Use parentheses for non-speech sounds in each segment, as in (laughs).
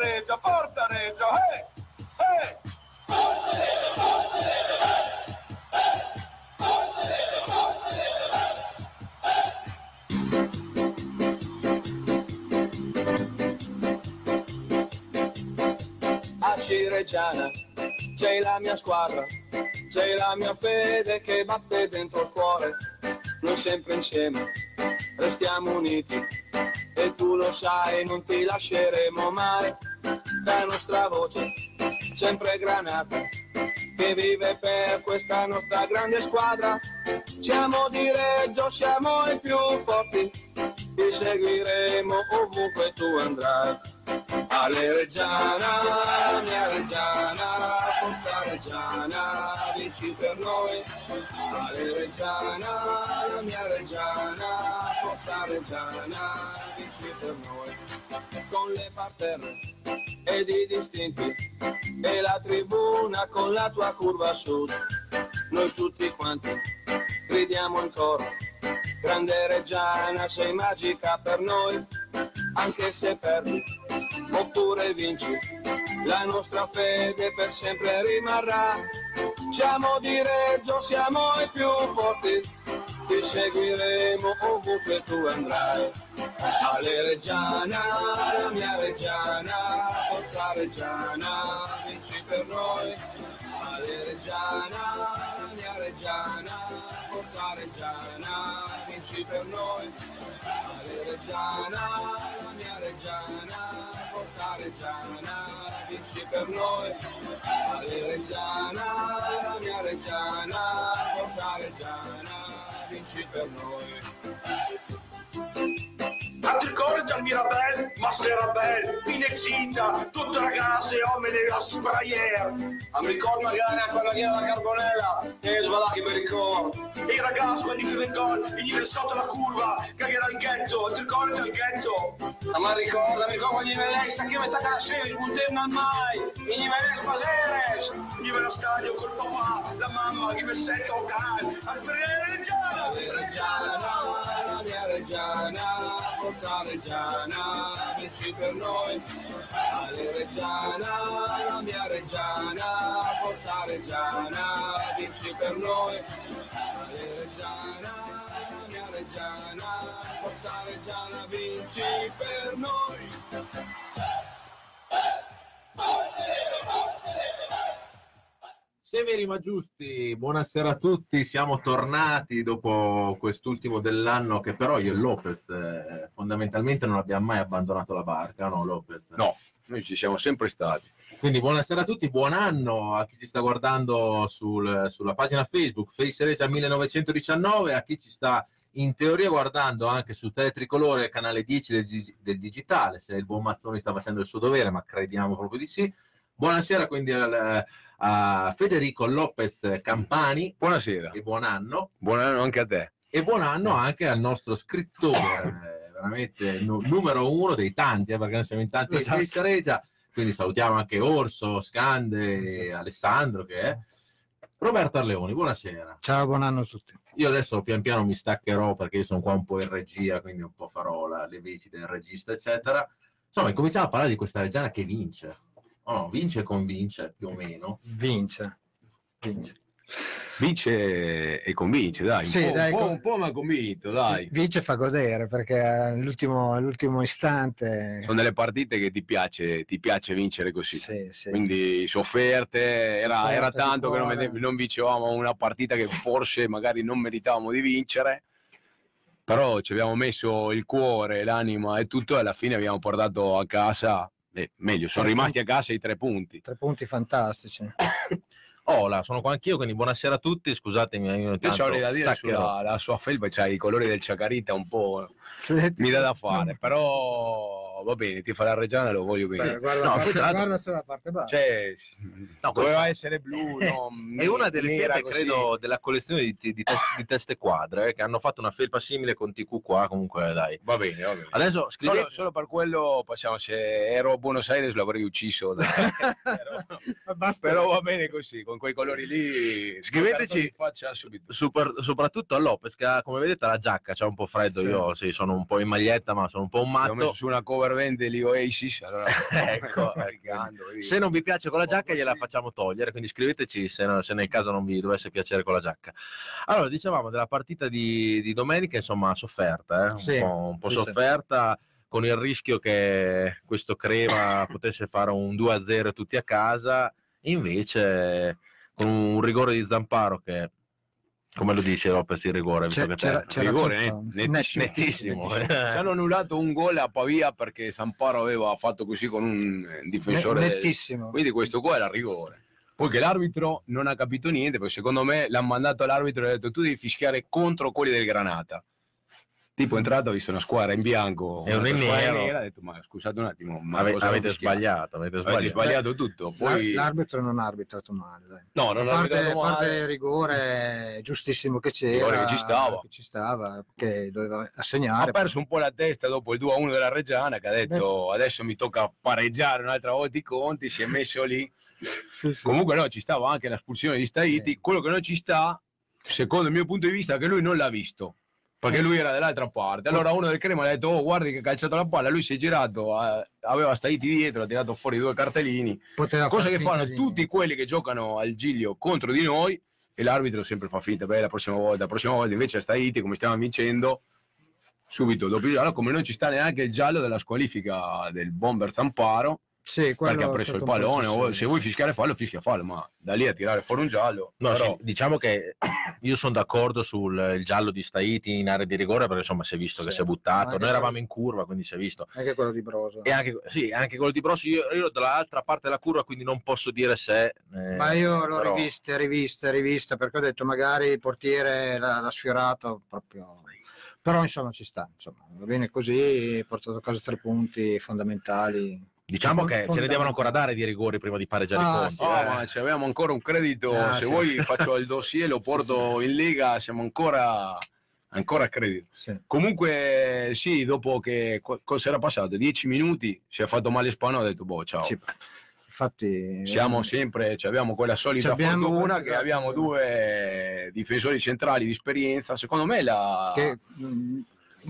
Reggio, forza Reggio, eh! Eh! a Cireggiana c'è la mia squadra, c'è la mia fede che batte dentro il cuore, noi sempre insieme restiamo uniti e tu lo sai non ti lasceremo mai, la nostra voce sempre granata che vive per questa nostra grande squadra, siamo di Reggio, siamo i più forti, ti seguiremo ovunque tu andrai. Ale Reggiana, mia Reggiana, forza Reggiana, vinci per noi. Ale Reggiana, mia Reggiana, forza Reggiana, vinci per noi. Con le parterre ed i distinti e la tribuna con la tua curva sud. Noi tutti quanti gridiamo in coro. Grande Reggiana, sei magica per noi, anche se perdi oppure vinci, la nostra fede per sempre rimarrà. Siamo di Reggio, siamo i più forti, ti seguiremo ovunque tu andrai. Ale Reggiana, la mia Reggiana, forza Reggiana, vinci per noi. Ale Reggiana, la mia Reggiana, forza Reggiana, vinci per noi. Ale Reggiana, la mia Reggiana, forza Reggiana, vinci per noi. Ale Reggiana, la mia Reggiana, forza Reggiana, vinci per noi. A ricordi al Mirabel, Masterabel, Pinexita, tutte ragazze e uomini a sprayer. A mi ricordo magari a quella che era la carbonella, e svalacchi per ricordo. E i ragazzi quando fanno il gol, venivano sotto la curva, che era il ghetto, ti ricordi del ghetto? Ma ricorda, mi ricordo gli velei, sta che la il buntem mai, e gli velei spaseres. Venivano allo stadio col papà, la mamma, che mi sento locale, al Reggiana, Reggiana, la mia Reggiana, forza Reggiana, vinci per noi. Ale Reggiana, la mia Reggiana, forza Reggiana, vinci per noi. Ale Reggiana, la mia Reggiana, forza Reggiana, vinci per noi. Severi ma giusti, buonasera a tutti, siamo tornati dopo quest'ultimo dell'anno che però io e Lopez eh, fondamentalmente non abbiamo mai abbandonato la barca, no Lopez? No, noi ci siamo sempre stati. Quindi buonasera a tutti, buon anno a chi ci sta guardando sul- sulla pagina Facebook Face Regia 1919, a chi ci sta in teoria guardando anche su Teletricolore, canale 10 del, del digitale, se il buon Mazzoni sta facendo il suo dovere, ma crediamo proprio di sì. Buonasera quindi al- a Federico Lopez Campani Buonasera, e buon anno. buon anno anche a te. E buon anno anche al nostro scrittore, (laughs) veramente nu- numero uno dei tanti, eh, perché noi siamo in tanti Esatto. Regia. Quindi salutiamo anche Orso, Scande, Sì. Alessandro che è. Roberto Arleoni, buonasera. Ciao, buon anno a tutti. Io adesso pian piano mi staccherò perché io sono qua un po' in regia, quindi un po' farò la- le veci del regista, eccetera. Insomma, cominciamo a parlare di questa reggiana che vince. Oh, no, vince e convince più o meno. Vince. Vince. Vince e convince, dai. Un, Sì, po', dai, un po', con- un po' mi ha convinto, dai. Vince e fa godere perché all'ultimo, all'ultimo istante. Sono delle partite che ti piace, ti piace vincere così. Sì, sì. Quindi sofferte, era, Sofferte era tanto che non, non vincevamo una partita che forse magari non meritavamo di vincere, però ci abbiamo messo il cuore, l'anima e tutto e alla fine abbiamo portato a casa, eh, meglio, sono Tre rimasti a casa i tre punti. Tre punti fantastici. (coughs) Hola, sono qua anch'io, quindi buonasera a tutti. Scusatemi, io Io intanto c'avrei da dire sulla la sua felpa, c'ha i colori del Ciacarita un po'. Mi dà da fare, però va bene, ti fa la Reggiana lo voglio bene. Beh, guarda, No, parte, guarda solo la parte bassa. Cioè, No, doveva essere blu, no, (laughs) È una delle felpe, così. credo, della collezione di, di, tes- di teste quadre eh, che hanno fatto una felpa simile con TQ qua. Comunque, dai. Va bene, va bene. Adesso scrivete. Solo, solo per quello passiamo, se ero a Buenos Aires l'avrei ucciso, però, (laughs) Basta. però va bene così, con quei colori lì. Scriveteci- in faccia subito. super- soprattutto a Lopez, che ha, come vedete, la giacca c'è un po' freddo. Sì. Io sì, sono un po' in maglietta, ma sono un po' un Abbiamo messo matto. su una cover per vendere gli Oasis. Allora, (laughs) Ecco, (laughs) vedi. Se non vi piace con la giacca gliela Sì. facciamo togliere, quindi scriveteci se, no- se nel caso non vi dovesse piacere con la giacca. Allora, dicevamo della partita di, di domenica, insomma, sofferta, eh? un Sì, po', un po' sì, sì. sofferta, con il rischio che questo Crema potesse fare un 2-0 tutti a casa, invece con un rigore di Zamparo che, come lo dice Lopez il rigore? C'è- che c'era- c'era rigore, tutto. eh, nettissimo, nettissimo. nettissimo. Ci hanno annullato un gol a Pavia perché Samparo aveva fatto così con un eh, difensore. Ne- del- nettissimo. Quindi questo qua era rigore. Poi che l'arbitro non ha capito niente, perché secondo me l'ha mandato all'arbitro e ha detto tu devi fischiare contro quelli del Granata. Tipo è entrato, ha visto una squadra in bianco, E uno in nero. nera, ha detto ma scusate un attimo, ma Ave- cosa avete ho fischiato? sbagliato, avete Avete sbagliato. sbagliato tutto. Poi... La- L'arbitro non ha arbitrato male. dai. No, non a ha parte, arbitrato parte male. il rigore giustissimo che c'era, Rigore che ci stava. che ci stava, che doveva Ha assegnare. perso un po' la testa dopo il 2-1 della Reggiana che ha detto adesso mi tocca pareggiare un'altra volta i conti, si è messo lì. (laughs) Sì, sì. Comunque no, ci stava anche l'espulsione di Staiti. Sì. Quello che non ci sta, secondo il mio punto di vista, è che lui non l'ha visto. Perché lui era dall'altra parte. Allora uno del Crema ha detto, oh guardi che ha calciato la palla, lui si è girato, eh, aveva Staiti dietro, ha tirato fuori due cartellini. Poteva Cosa che fanno di tutti quelli che giocano al Giglio contro di noi e l'arbitro sempre fa finta, beh la prossima volta, la prossima volta invece a Staiti, come stiamo vincendo, subito dopo il giallo, come non ci sta neanche il giallo della squalifica del bomber Zamparo, Sì, perché ha preso il pallone, o se vuoi fischiare fallo, fischia fallo, ma da lì a tirare fuori un giallo, No, però- sì, diciamo che io sono d'accordo sul il giallo di Staiti in area di rigore perché insomma si è visto che Sì, si è buttato. Noi eravamo in curva, quindi si è visto. Anche quello di Broso. E anche, sì, anche quello di Brossi, io, io dall'altra parte della curva, quindi non posso dire se. eh, Ma io l'ho però- rivista, rivista, rivista, perché ho detto magari il portiere l'ha, l'ha sfiorato proprio. Però insomma ci sta, insomma, va bene così, ha portato a casa tre punti fondamentali. Diciamo che ce ne devono ancora dare di rigori prima di pareggiare Ah, i conti. sì, Oh, eh. ma ci abbiamo ancora un credito, Ah, se sì. vuoi (laughs) faccio il dossier, lo porto in Lega, siamo ancora, ancora a credito. Sì. Comunque sì, dopo che co- cosa era passato? Dieci minuti, si è fatto male Spano, ha detto boh ciao. Sì. Infatti, Siamo sempre, abbiamo quella solita abbiamo- fortuna che esatto. abbiamo due difensori centrali di esperienza. Secondo me la, che, mh,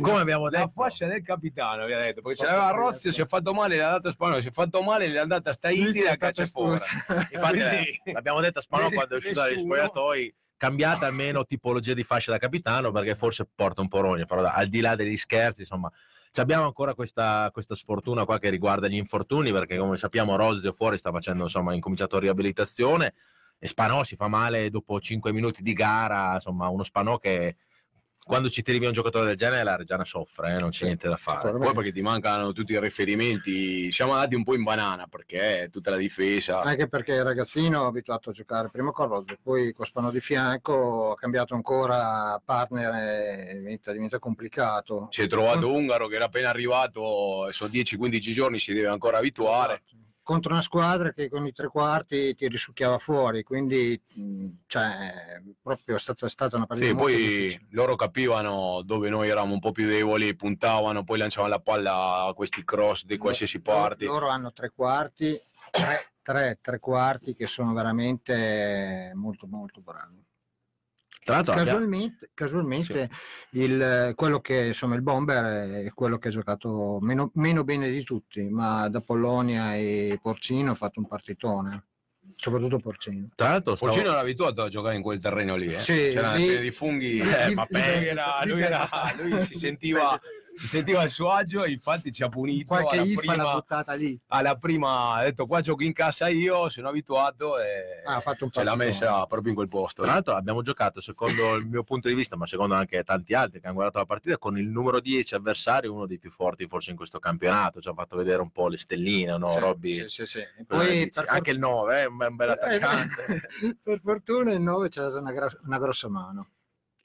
Come abbiamo la detto, fascia del capitano, vi ha detto, perché ce l'aveva Rozio, si è fatto male, l'ha dato a Spagnolo, si è fatto male, l'ha andata a Staiti e la caccia fuori. (laughs) infatti, Quindi- eh, l'abbiamo detto a Spanò quando è uscito dagli spogliatoi. Cambiate almeno tipologia di fascia da capitano perché forse porta un po' rogna, però al di là degli scherzi, insomma, abbiamo ancora questa, questa sfortuna qua che riguarda gli infortuni perché come sappiamo Rozio fuori sta facendo, insomma, ha incominciato riabilitazione e Spanò si fa male dopo 5 minuti di gara, insomma, uno Spanò che quando ci tiri via un giocatore del genere la Reggiana soffre, eh, non c'è niente da fare. Poi perché ti mancano tutti i riferimenti, siamo andati un po' in banana perché tutta la difesa. anche perché il ragazzino è abituato a giocare prima con Rozio, poi con Spano di fianco, ha cambiato ancora partner e diventa, diventa complicato. Si è trovato Ungaro che era appena arrivato, sono 10-15 giorni, si deve ancora abituare. Esatto. Contro una squadra che con i tre quarti ti risucchiava fuori, quindi cioè, proprio è stata, è stata una partita Sì, poi difficile. loro capivano dove noi eravamo un po' più deboli, puntavano, poi lanciavano la palla a questi cross di qualsiasi parte. Loro hanno tre quarti, tre, tre, tre quarti che sono veramente molto molto bravi. Tra l'altro abbiamo- Casualmente, casualmente il, quello che insomma il bomber è quello che ha giocato meno, meno bene di tutti, ma da Polonia e Porcino ha fatto un partitone, soprattutto Porcino. tra l'altro stavo- Porcino era abituato a giocare in quel terreno lì, eh. Sì, c'era una lì- serie di funghi, eh, ma lui, era- lui si sentiva si sentiva a suo agio e infatti ci ha punito Qualche alla IFA l'ha prima, buttata lì, alla prima, ha detto qua giochi in casa io, sono abituato e Ah, ha fatto un ce l'ha messa proprio in quel posto. Tra l'altro abbiamo giocato, secondo il mio punto di vista, ma secondo anche tanti altri che hanno guardato la partita, con il numero 10 avversario, uno dei più forti forse in questo campionato. Ci ha fatto vedere un po' le stelline, no? Sì, Robby? sì, sì, sì. E Eh, Poi dici, per, anche il 9 è un, bel for- attaccante. (laughs) per fortuna il 9 c'è una, gra- una grossa mano,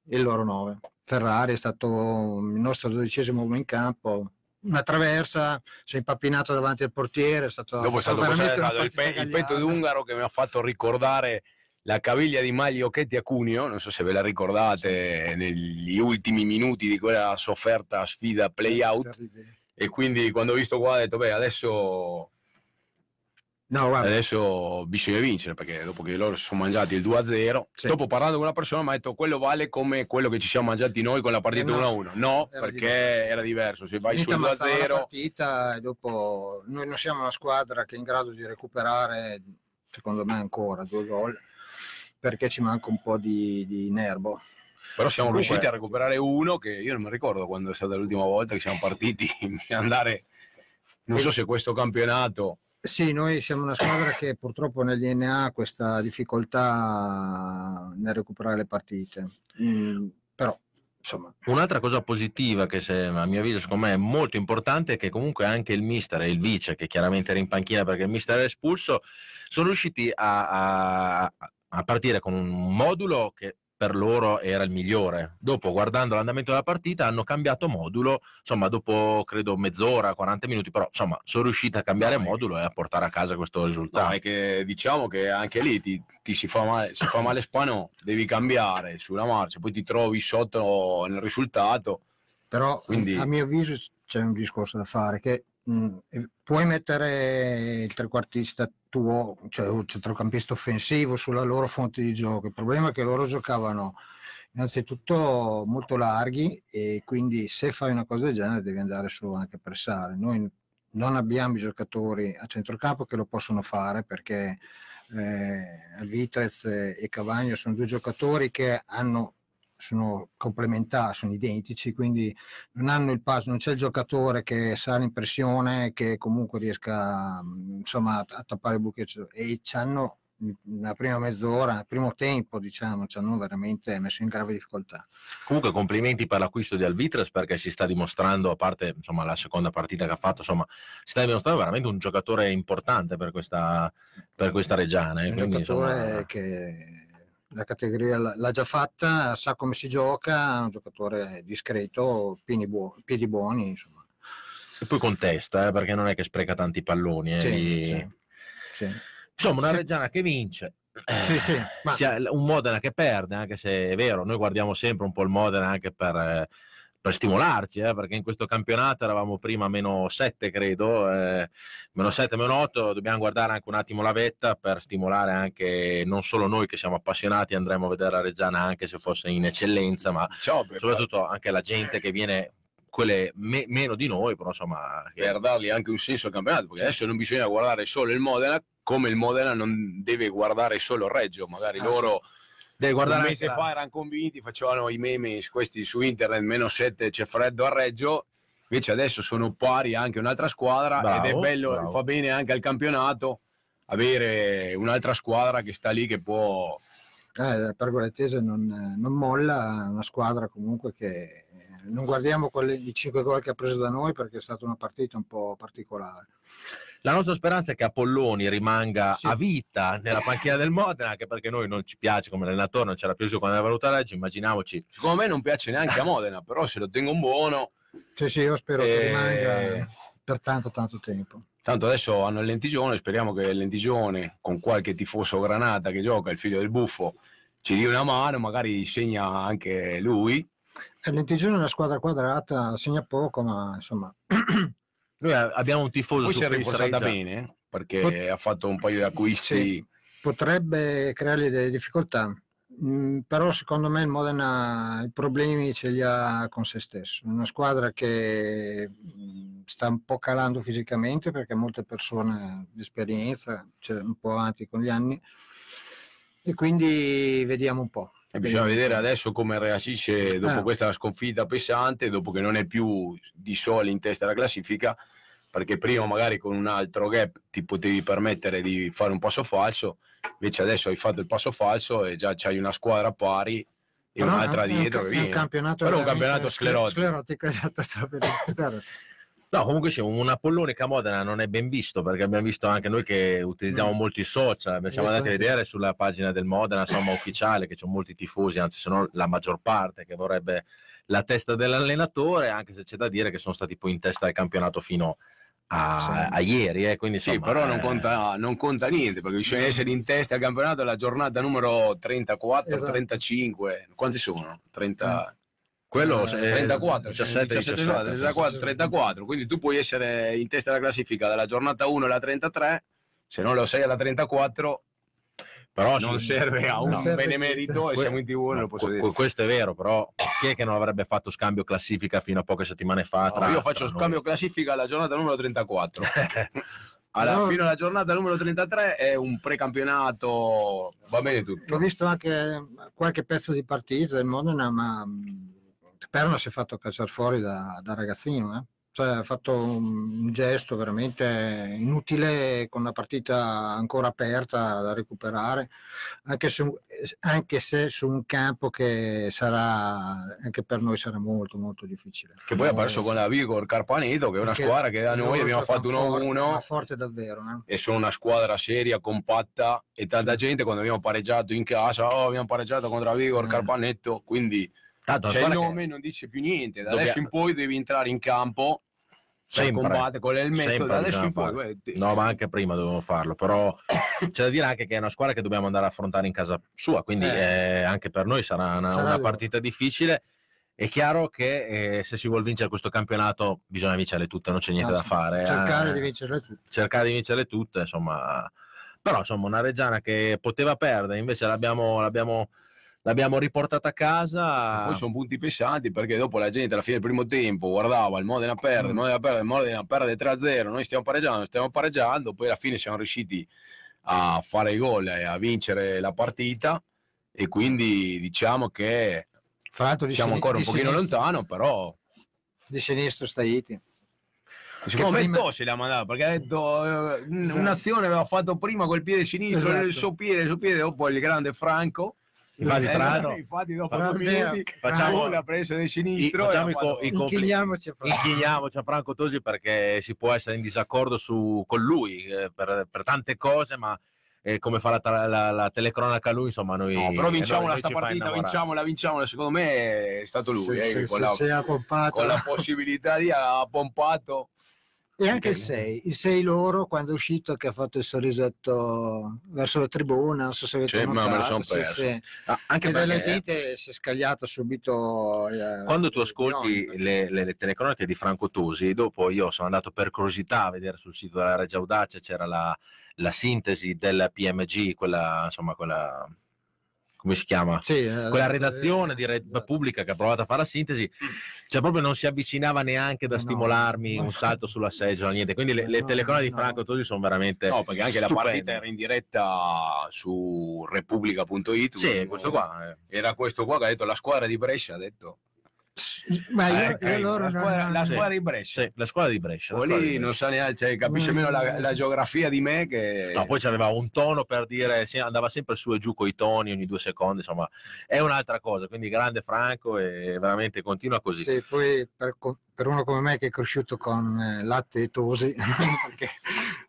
il loro 9. Ferrari è stato il nostro dodicesimo uomo in campo, una traversa, si è impappinato davanti al portiere, è stato, Dopo è stato, cos'è? una stato il, pe- il petto d'Ungaro che mi ha fatto ricordare la caviglia di Maglio Chetti a Cuneo, non so se ve la ricordate, negli ultimi minuti di quella sofferta sfida play-out. e quindi quando ho visto qua ho detto beh adesso No, guarda, Adesso bisogna vincere perché dopo che loro si sono mangiati il 2-0, Sì. dopo parlando con una persona mi ha detto quello vale come quello che ci siamo mangiati noi con la partita Eh, no. 1-1. No, Era perché diverso. era diverso. Se vai sul ammazzava la 2-0, partita e dopo noi non siamo una squadra che è in grado di recuperare, secondo me ancora, due gol, perché ci manca un po' di, di nervo. però siamo Comunque- riusciti a recuperare uno che io non mi ricordo quando è stata l'ultima volta che siamo partiti (laughs) a andare. Non so se questo campionato Sì, noi siamo una squadra che purtroppo nel DNA ha questa difficoltà nel recuperare le partite. Mm, però, insomma, Un'altra cosa positiva che se, a mio avviso secondo me è molto importante è che comunque anche il mister e il vice, che chiaramente era in panchina perché il mister era espulso, sono riusciti a, a- a partire con un modulo che per loro era il migliore. Dopo, guardando l'andamento della partita, hanno cambiato modulo, insomma, dopo credo mezz'ora, 40 minuti, però insomma, sono riusciti a cambiare No, modulo e a portare a casa questo No, risultato. è che diciamo che anche lì ti, ti si, fa male, si fa male spano, devi cambiare sulla marcia, poi ti trovi sotto nel risultato. però Quindi- a mio avviso c'è un discorso da fare che mm, puoi mettere il trequartista tuo, cioè il centrocampista offensivo sulla loro fonte di gioco. Il problema è che loro giocavano innanzitutto molto larghi e quindi se fai una cosa del genere devi andare su anche a pressare. Noi non abbiamo i giocatori a centrocampo che lo possono fare perché eh, Vitrez e Cavagno sono due giocatori che hanno sono complementari, sono identici, quindi non hanno il passo, non c'è il giocatore che sa l'impressione che comunque riesca mm, insomma a, a tappare il buco e ci hanno nella prima mezz'ora, nel primo tempo diciamo, ci hanno veramente messo in grave difficoltà. Comunque complimenti per l'acquisto di Alvitres perché si sta dimostrando, a parte insomma, la seconda partita che ha fatto, insomma, si sta dimostrando veramente un giocatore importante per questa, per questa Reggiana. eh, un quindi, giocatore insomma, che la categoria l'ha già fatta, sa come si gioca, è un giocatore discreto, piedi, buo- piedi buoni, insomma. E poi contesta, eh, perché non è che spreca tanti palloni. eh, Sì, sì, sì. Insomma, una. Reggiana che vince. Sì, sì, (clears throat) ma- un Modena che perde, anche se è vero, noi guardiamo sempre un po' il Modena anche per, eh, per stimolarci, eh, perché in questo campionato eravamo prima meno 7, credo, eh, meno 7, meno 8, dobbiamo guardare anche un attimo la vetta per stimolare anche non solo noi che siamo appassionati, andremo a vedere la Reggiana anche se fosse in eccellenza, ma per, soprattutto anche la gente che viene, quelle me- meno di noi, però insomma... che- per dargli anche un senso al campionato, perché adesso non bisogna guardare solo il Modena, come il Modena non deve guardare solo il Reggio, magari Ah, loro Devi guardare un mese la- fa erano convinti, facevano i meme questi su internet, meno 7 c'è freddo a Reggio, invece adesso sono pari anche un'altra squadra ed è Bravo, bello, bravo. fa bene anche al campionato avere un'altra squadra che sta lì che può... Eh, la Pergolettese non, non molla, una squadra comunque che non guardiamo quelli, i 5 gol che ha preso da noi perché è stata una partita un po' particolare. La nostra speranza è che Apolloni rimanga Sì. a vita nella panchina del Modena, anche perché noi non ci piace come allenatore, non c'era più su quando è venuta a Reggio, immaginiamoci. Secondo me non piace neanche a Modena, però se lo tengo buono... Sì, sì, io spero che Eh, rimanga per tanto, tanto tempo. Tanto adesso hanno il Lentigione, speriamo che il Lentigione, con qualche tifoso granata che gioca, il figlio del buffo, ci dia una mano, magari segna anche lui. E Lentigione è una squadra quadrata, segna poco, ma insomma, (clears throat) Noi abbiamo un tifoso Poi su si è Reggio. bene, perché ha fatto un paio di acquisti. potrebbe creargli delle difficoltà. Mm, però secondo me il Modena i problemi ce li ha con se stesso. È una squadra che mm, sta un po' calando fisicamente perché molte persone di esperienza, cioè un po' avanti con gli anni, e quindi vediamo un po'. E bisogna vedere adesso come reagisce dopo Eh. questa sconfitta pesante, dopo che non è più di soli in testa alla classifica, perché prima magari con un altro gap ti potevi permettere di fare un passo falso, invece adesso hai fatto il passo falso e già c'hai una squadra pari e Però un'altra è un- dietro è un, è un campionato, Però un campionato sclerotico. sclerotico, (laughs) esatto, No, comunque sì, un Apollone che a Modena non è ben visto perché abbiamo visto anche noi che utilizziamo Mm. molti social, siamo Visto andati a vedere sulla pagina del Modena, insomma ufficiale, che c'è molti tifosi, anzi se non la maggior parte, che vorrebbe la testa dell'allenatore, anche se c'è da dire che sono stati poi in testa al campionato fino a, Sì. a ieri. eh, quindi, Sì, insomma, però non eh, conta, non conta niente perché bisogna essere in testa al campionato alla giornata numero 34, Esatto. 35. Quanti sono? 30, Quello Eh, è 34, 17, 17, 34, 34. Quindi tu puoi essere in testa alla classifica dalla giornata 1 alla 33 se non lo sei alla 34 Però non sì, (laughs) serve a un serve benemerito e siamo in tv e no, lo posso dire. questo è vero, però chi è che non avrebbe fatto scambio classifica fino a poche settimane fa? No, tra- io faccio tra noi? scambio classifica alla giornata numero 34. (laughs) Alla, No. Fino alla giornata numero 33 è un precampionato, va bene tutto. Ho visto anche qualche pezzo di partita del Modena, ma Perna si è fatto cacciare fuori da, da ragazzino. eh. Cioè, ha fatto un, gesto veramente inutile con una partita ancora aperta da recuperare, anche se, anche se su un campo che sarà, anche per noi sarà molto molto difficile. Che poi ha perso con la Vigor Carpaneto, che è una Perché squadra che da noi abbiamo fatto forte, 1-1 ma forte davvero. eh. e sono una squadra seria, compatta e tanta gente quando abbiamo pareggiato in casa, oh abbiamo pareggiato contro la Vigor Eh. Carpanetto, quindi Tanto, c'è il guarda che nome non dice più niente, da Dobbiamo- adesso in poi devi entrare in campo per Sempre. combattere con l'elmetto, da adesso in poi guarda, No, ma anche prima dovevamo farlo, però (coughs) c'è da dire anche che è una squadra che dobbiamo andare a affrontare in casa sua, quindi Eh. eh, anche per noi sarà una, Sarà una partita difficile. È chiaro che eh, se si vuole vincere questo campionato bisogna vincerle tutte, non c'è niente Ah, da fare. eh. Cercare di vincerle tutte. cercare di vincerle tutte, insomma. Però insomma una Reggiana che poteva perdere, invece l'abbiamo, l'abbiamo, l'abbiamo riportata a casa. Poi sono punti pesanti perché dopo la gente alla fine del primo tempo guardava il Modena perde, il Mm. Modena perde, il Modena perde 3-0, noi stiamo pareggiando, stiamo pareggiando, poi alla fine siamo riusciti a fare i gol e a vincere la partita e quindi diciamo che Fra l'altro di siamo ancora un pochino sinistro- lontano, però Di sinistro sta Iti. secondo me prima- Tossi l'ha mandato perché ha detto eh, un'azione aveva fatto prima col piede sinistro, Esatto. il suo piede, il suo piede, dopo il grande Franco. Infatti, Eh, tra l'altro, infatti dopo due minuti facciamo- lui l'ha preso del i- sinistro facciamo e i, co- i Inchiniamoci a inchiniamoci a Franco Tosi perché si può essere in disaccordo su, con lui eh, per, per tante cose, ma eh, come fa la, la- la telecronaca lui, insomma, noi. No, però eh, vinciamola noi sta ci fa partita, vinciamola, vinciamola. Secondo me è stato lui, Sì, eh, sì, con, la, sì, pompato. con la possibilità di ha pompato. E anche il Ok. 6, il 6 loro quando è uscito che ha fatto il sorrisetto verso la tribuna, non so se avete Sì, ma me lo notato. son sì, perso. sì. Ah, anche Che la perché gente si è scagliata subito. eh, quando tu ascolti no, le, le- le telecronache di Franco Tosi, dopo io sono andato per curiosità a vedere sul sito della Regia Audace, c'era la, la sintesi del PMG, quella, insomma, quella, come si chiama? sì, eh, quella redazione di Red esatto. Pubblica che ha provato a fare la sintesi, cioè proprio non si avvicinava neanche da No. stimolarmi (laughs) un salto sulla seggiola, niente. Quindi le, le No, telecronache di no. Franco Tosi sono veramente No, perché anche la stupende. partita era in diretta su repubblica.it. Sì, questo qua. eh. Era questo qua che ha detto la squadra di Brescia, ha detto. Ma io, Eh, io loro la non- squadra, la non- Sì. squadra di Brescia. Sì, la squadra di Brescia. squadra lì di non Brescia. sa neanche, cioè, capisce meno la, la geografia di me che... No, poi c'aveva un tono per dire, sì, andava sempre su e giù con i toni ogni due secondi, insomma, è un'altra cosa. Quindi grande Franco e veramente continua così. Sì, poi per, per uno come me che è cresciuto con eh, latte e tosi, (laughs) perché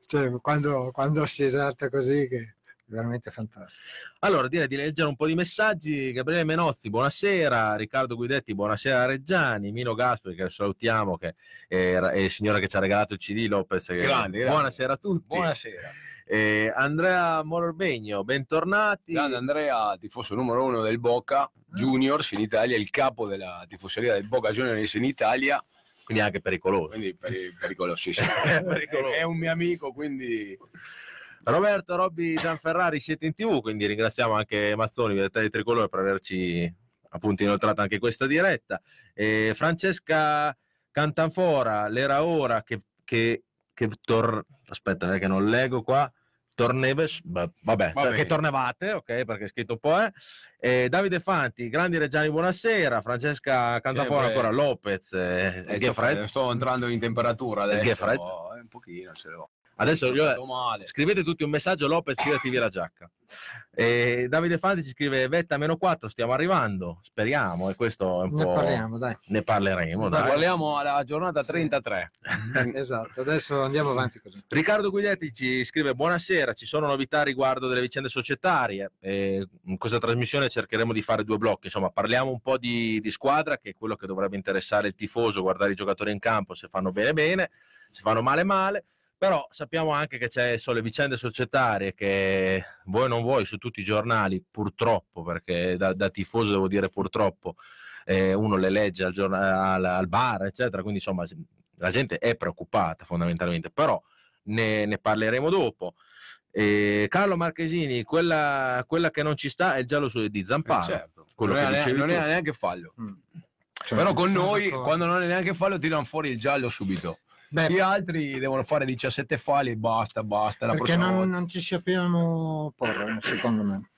cioè, quando, quando si esalta così che veramente fantastico. Allora, direi di leggere un po' di messaggi. Gabriele Menozzi, buonasera. Riccardo Guidetti, buonasera Reggiani. Mino Gasperi, che salutiamo, che è, è il signore che ci ha regalato il CD Lopez. Grande, grande. Buonasera a tutti. Buonasera. Eh, Andrea Mororbegno, bentornati. Grande Andrea, tifoso numero uno del Boca Juniors in Italia, il capo della tifoseria del Boca Juniors in Italia, Quindi anche pericoloso. quindi peri- pericolosissimo. (laughs) Pericoloso. È un mio amico, quindi Roberto, Robby, Gianferrari, siete in tv, quindi ringraziamo anche Mazzoni, Vedete di Tricolore, per averci appunto inoltrato anche questa diretta. Eh, Francesca Cantanfora, l'era ora che, che, che tor- aspetta eh, che non leggo qua, Torneves, beh, vabbè, Va che tornevate, ok, perché è scritto un po', eh. Davide Fanti, grandi Reggiani, buonasera, Francesca Cantanfora Sempre. ancora, Lopez, eh, eh, sto entrando in temperatura adesso. Geffred? eh, un pochino ce l'ho. Adesso io, male. Scrivete tutti un messaggio, Lopez, tirati via la giacca. E Davide Fanti ci scrive, Vetta meno 4, stiamo arrivando, speriamo, e questo è un Ne po'... parliamo, dai. Ne parleremo, Ne dai. Parliamo alla giornata Sì. 33. (laughs) Esatto, adesso andiamo avanti così. Riccardo Guidetti ci scrive, buonasera, ci sono novità riguardo delle vicende societarie. Eh, in questa trasmissione cercheremo di fare due blocchi, insomma, parliamo un po' di, di squadra, che è quello che dovrebbe interessare il tifoso, guardare i giocatori in campo, se fanno bene bene, se fanno male male. Però sappiamo anche che c'è sono le vicende societarie che vuoi o non vuoi su tutti i giornali, purtroppo, perché da, da tifoso devo dire purtroppo, eh, uno le legge al, giorna- al, al bar, eccetera, quindi insomma la gente è preoccupata fondamentalmente, però ne, ne parleremo dopo. E Carlo Marchesini, quella, quella che non ci sta è il giallo su- di Zamparo. Eh, certo. quello non, che era, dicevi non era neanche fallo. Mm. Cioè, Però con noi, d'accordo. quando non è neanche fallo, tirano fuori il giallo subito. Beh, Gli altri devono fare 17 falli e basta, basta. La perché non, non ci sappiamo porre, secondo me.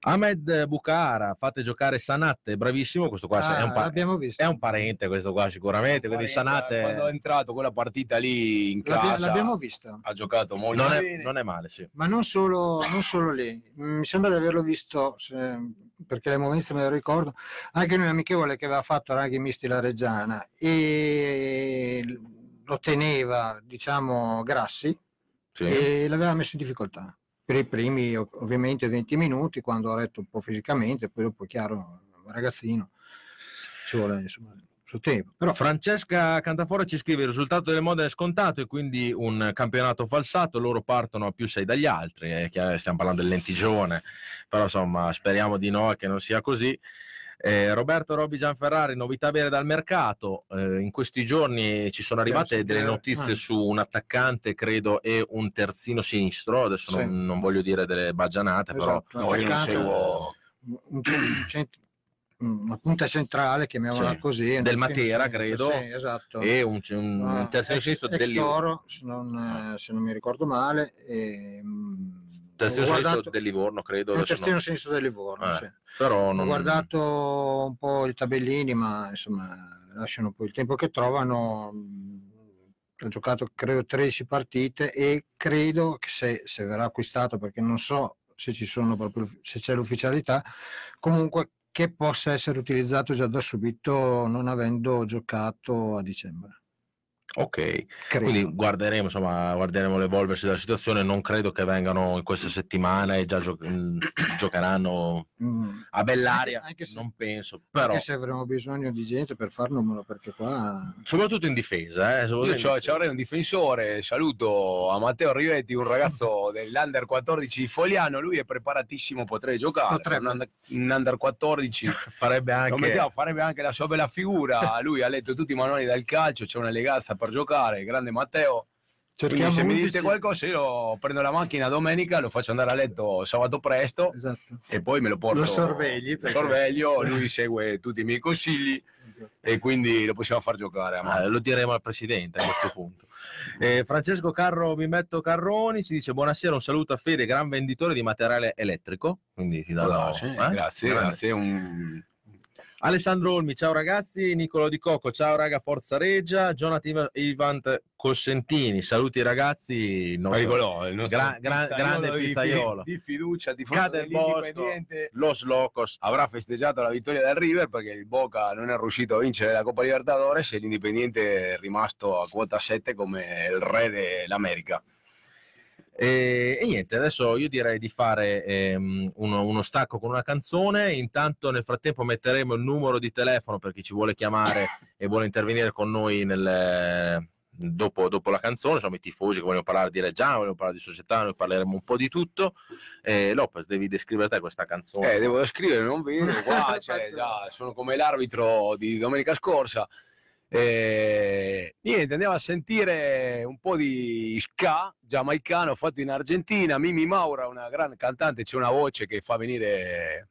Ahmed Bukhara, fate giocare Sanat, bravissimo, questo qua Ah, è, un pa- l'abbiamo visto. è un parente questo qua sicuramente, quindi Sanat è- Quando è entrato quella partita lì in L'abbia- casa, l'abbiamo vista. ha giocato molto non, è, bene. non è male, sì. Ma non solo, non solo lì, mi sembra di averlo visto, se- perché le movenze me le ricordo, anche in un amichevole che aveva fatto Raghi Misti la Reggiana e lo teneva, diciamo, Grassi sì. e l'aveva messo in difficoltà. Per i primi ov- ovviamente 20 minuti, quando ha retto un po' fisicamente, poi dopo chiaro, ragazzino, ci vuole insomma, suo tempo. Però Francesca Cantafora ci scrive il risultato delle Modene è scontato e quindi un campionato falsato, loro partono a più 6 dagli altri, eh, chiaro, stiamo parlando del lentigione, però insomma speriamo di no che non sia così. Eh, Roberto Robbi Gianferrari, novità vere dal mercato. Eh, in questi giorni ci sono arrivate delle notizie ah. su un attaccante, credo, e un terzino sinistro. Adesso Sì. non, non voglio dire delle baggianate, Esatto. però No, io non seguo. un cen- un cent- una punta centrale, chiamiamola Sì. così. Del Matera, defino- credo. Sì, esatto. e un, un Ah, terzino ex- sinistro ex dell'I- Toro, se non, eh, se non mi ricordo male. E, mm, terzino ho sinistro del Livorno, credo. adesso terzino no. sinistro del Livorno. Eh, sì. Però Ho non... guardato un po' i tabellini, ma insomma lasciano poi il tempo che trovano. Mm, Ha giocato credo 13 partite e credo che se, se verrà acquistato, perché non so se ci sono proprio se c'è l'ufficialità, comunque che possa essere utilizzato già da subito non avendo giocato a dicembre. Ok, Credo. quindi guarderemo, insomma, guarderemo l'evolversi della situazione. Non credo che vengano in questa settimana e già gio- mh, giocheranno Mm. a bell'aria. Anche- se- non penso, però Anche se avremo bisogno di gente per far numero, perché qua soprattutto in difesa. Eh, soprattutto Io in difesa. avrei un difensore, saluto a Matteo Rivetti, un ragazzo (laughs) dell'Under 14 di Fogliano, lui è preparatissimo, potrei giocare. Potrebbe. Un under, un under 14 (laughs) farebbe Lo anche mettiamo, farebbe anche la sua bella figura. Lui ha letto tutti i manuali del calcio, c'è una legazza per giocare. Grande Matteo. Quindi se mi dite qualcosa, io prendo la macchina domenica, lo faccio andare a letto sabato presto Esatto. e poi me lo porto. Lo sorvegli, perché- sorveglio, (laughs) lui segue tutti i miei consigli e quindi lo possiamo far giocare. a mano. Ah, lo diremo al presidente a questo punto. (laughs) Eh, Francesco Carro Bimetto Carroni ci dice buonasera, un saluto a Fede, gran venditore di materiale elettrico. Quindi ti do Allora, sì, eh? Grazie, Grande. grazie. Un... Alessandro Olmi, ciao ragazzi, Nicolo Di Cocco, ciao raga, Forza Reggia, Jonathan Ivant Cosentini, saluti ragazzi, il nostro- Nicolò, il nostro Gra- gra- pizzaiolo grande di- pizzaiolo. Di, fiducia, di Cade il Bosco. Independiente. Los Locos, avrà festeggiato la vittoria del River perché il Boca non è riuscito a vincere la Coppa Libertadores e l'Indipendiente è rimasto a quota 7 come il re dell'America. E, e niente, adesso io direi di fare ehm, uno, uno stacco con una canzone. Intanto, nel frattempo, metteremo il numero di telefono per chi ci vuole chiamare e vuole intervenire con noi nel, dopo, dopo la canzone. Insomma, i tifosi che vogliono parlare di Reggiano, vogliono parlare di società, noi parleremo un po' di tutto. E Lopez, devi descrivere te questa canzone. Eh, devo scrivere, non vedo qua, cioè, (laughs) già, sono come l'arbitro di domenica scorsa. Eh, niente, andiamo a sentire un po' di ska giamaicano fatto in Argentina. Mimi Maura, una grande cantante, c'è una voce che fa venire.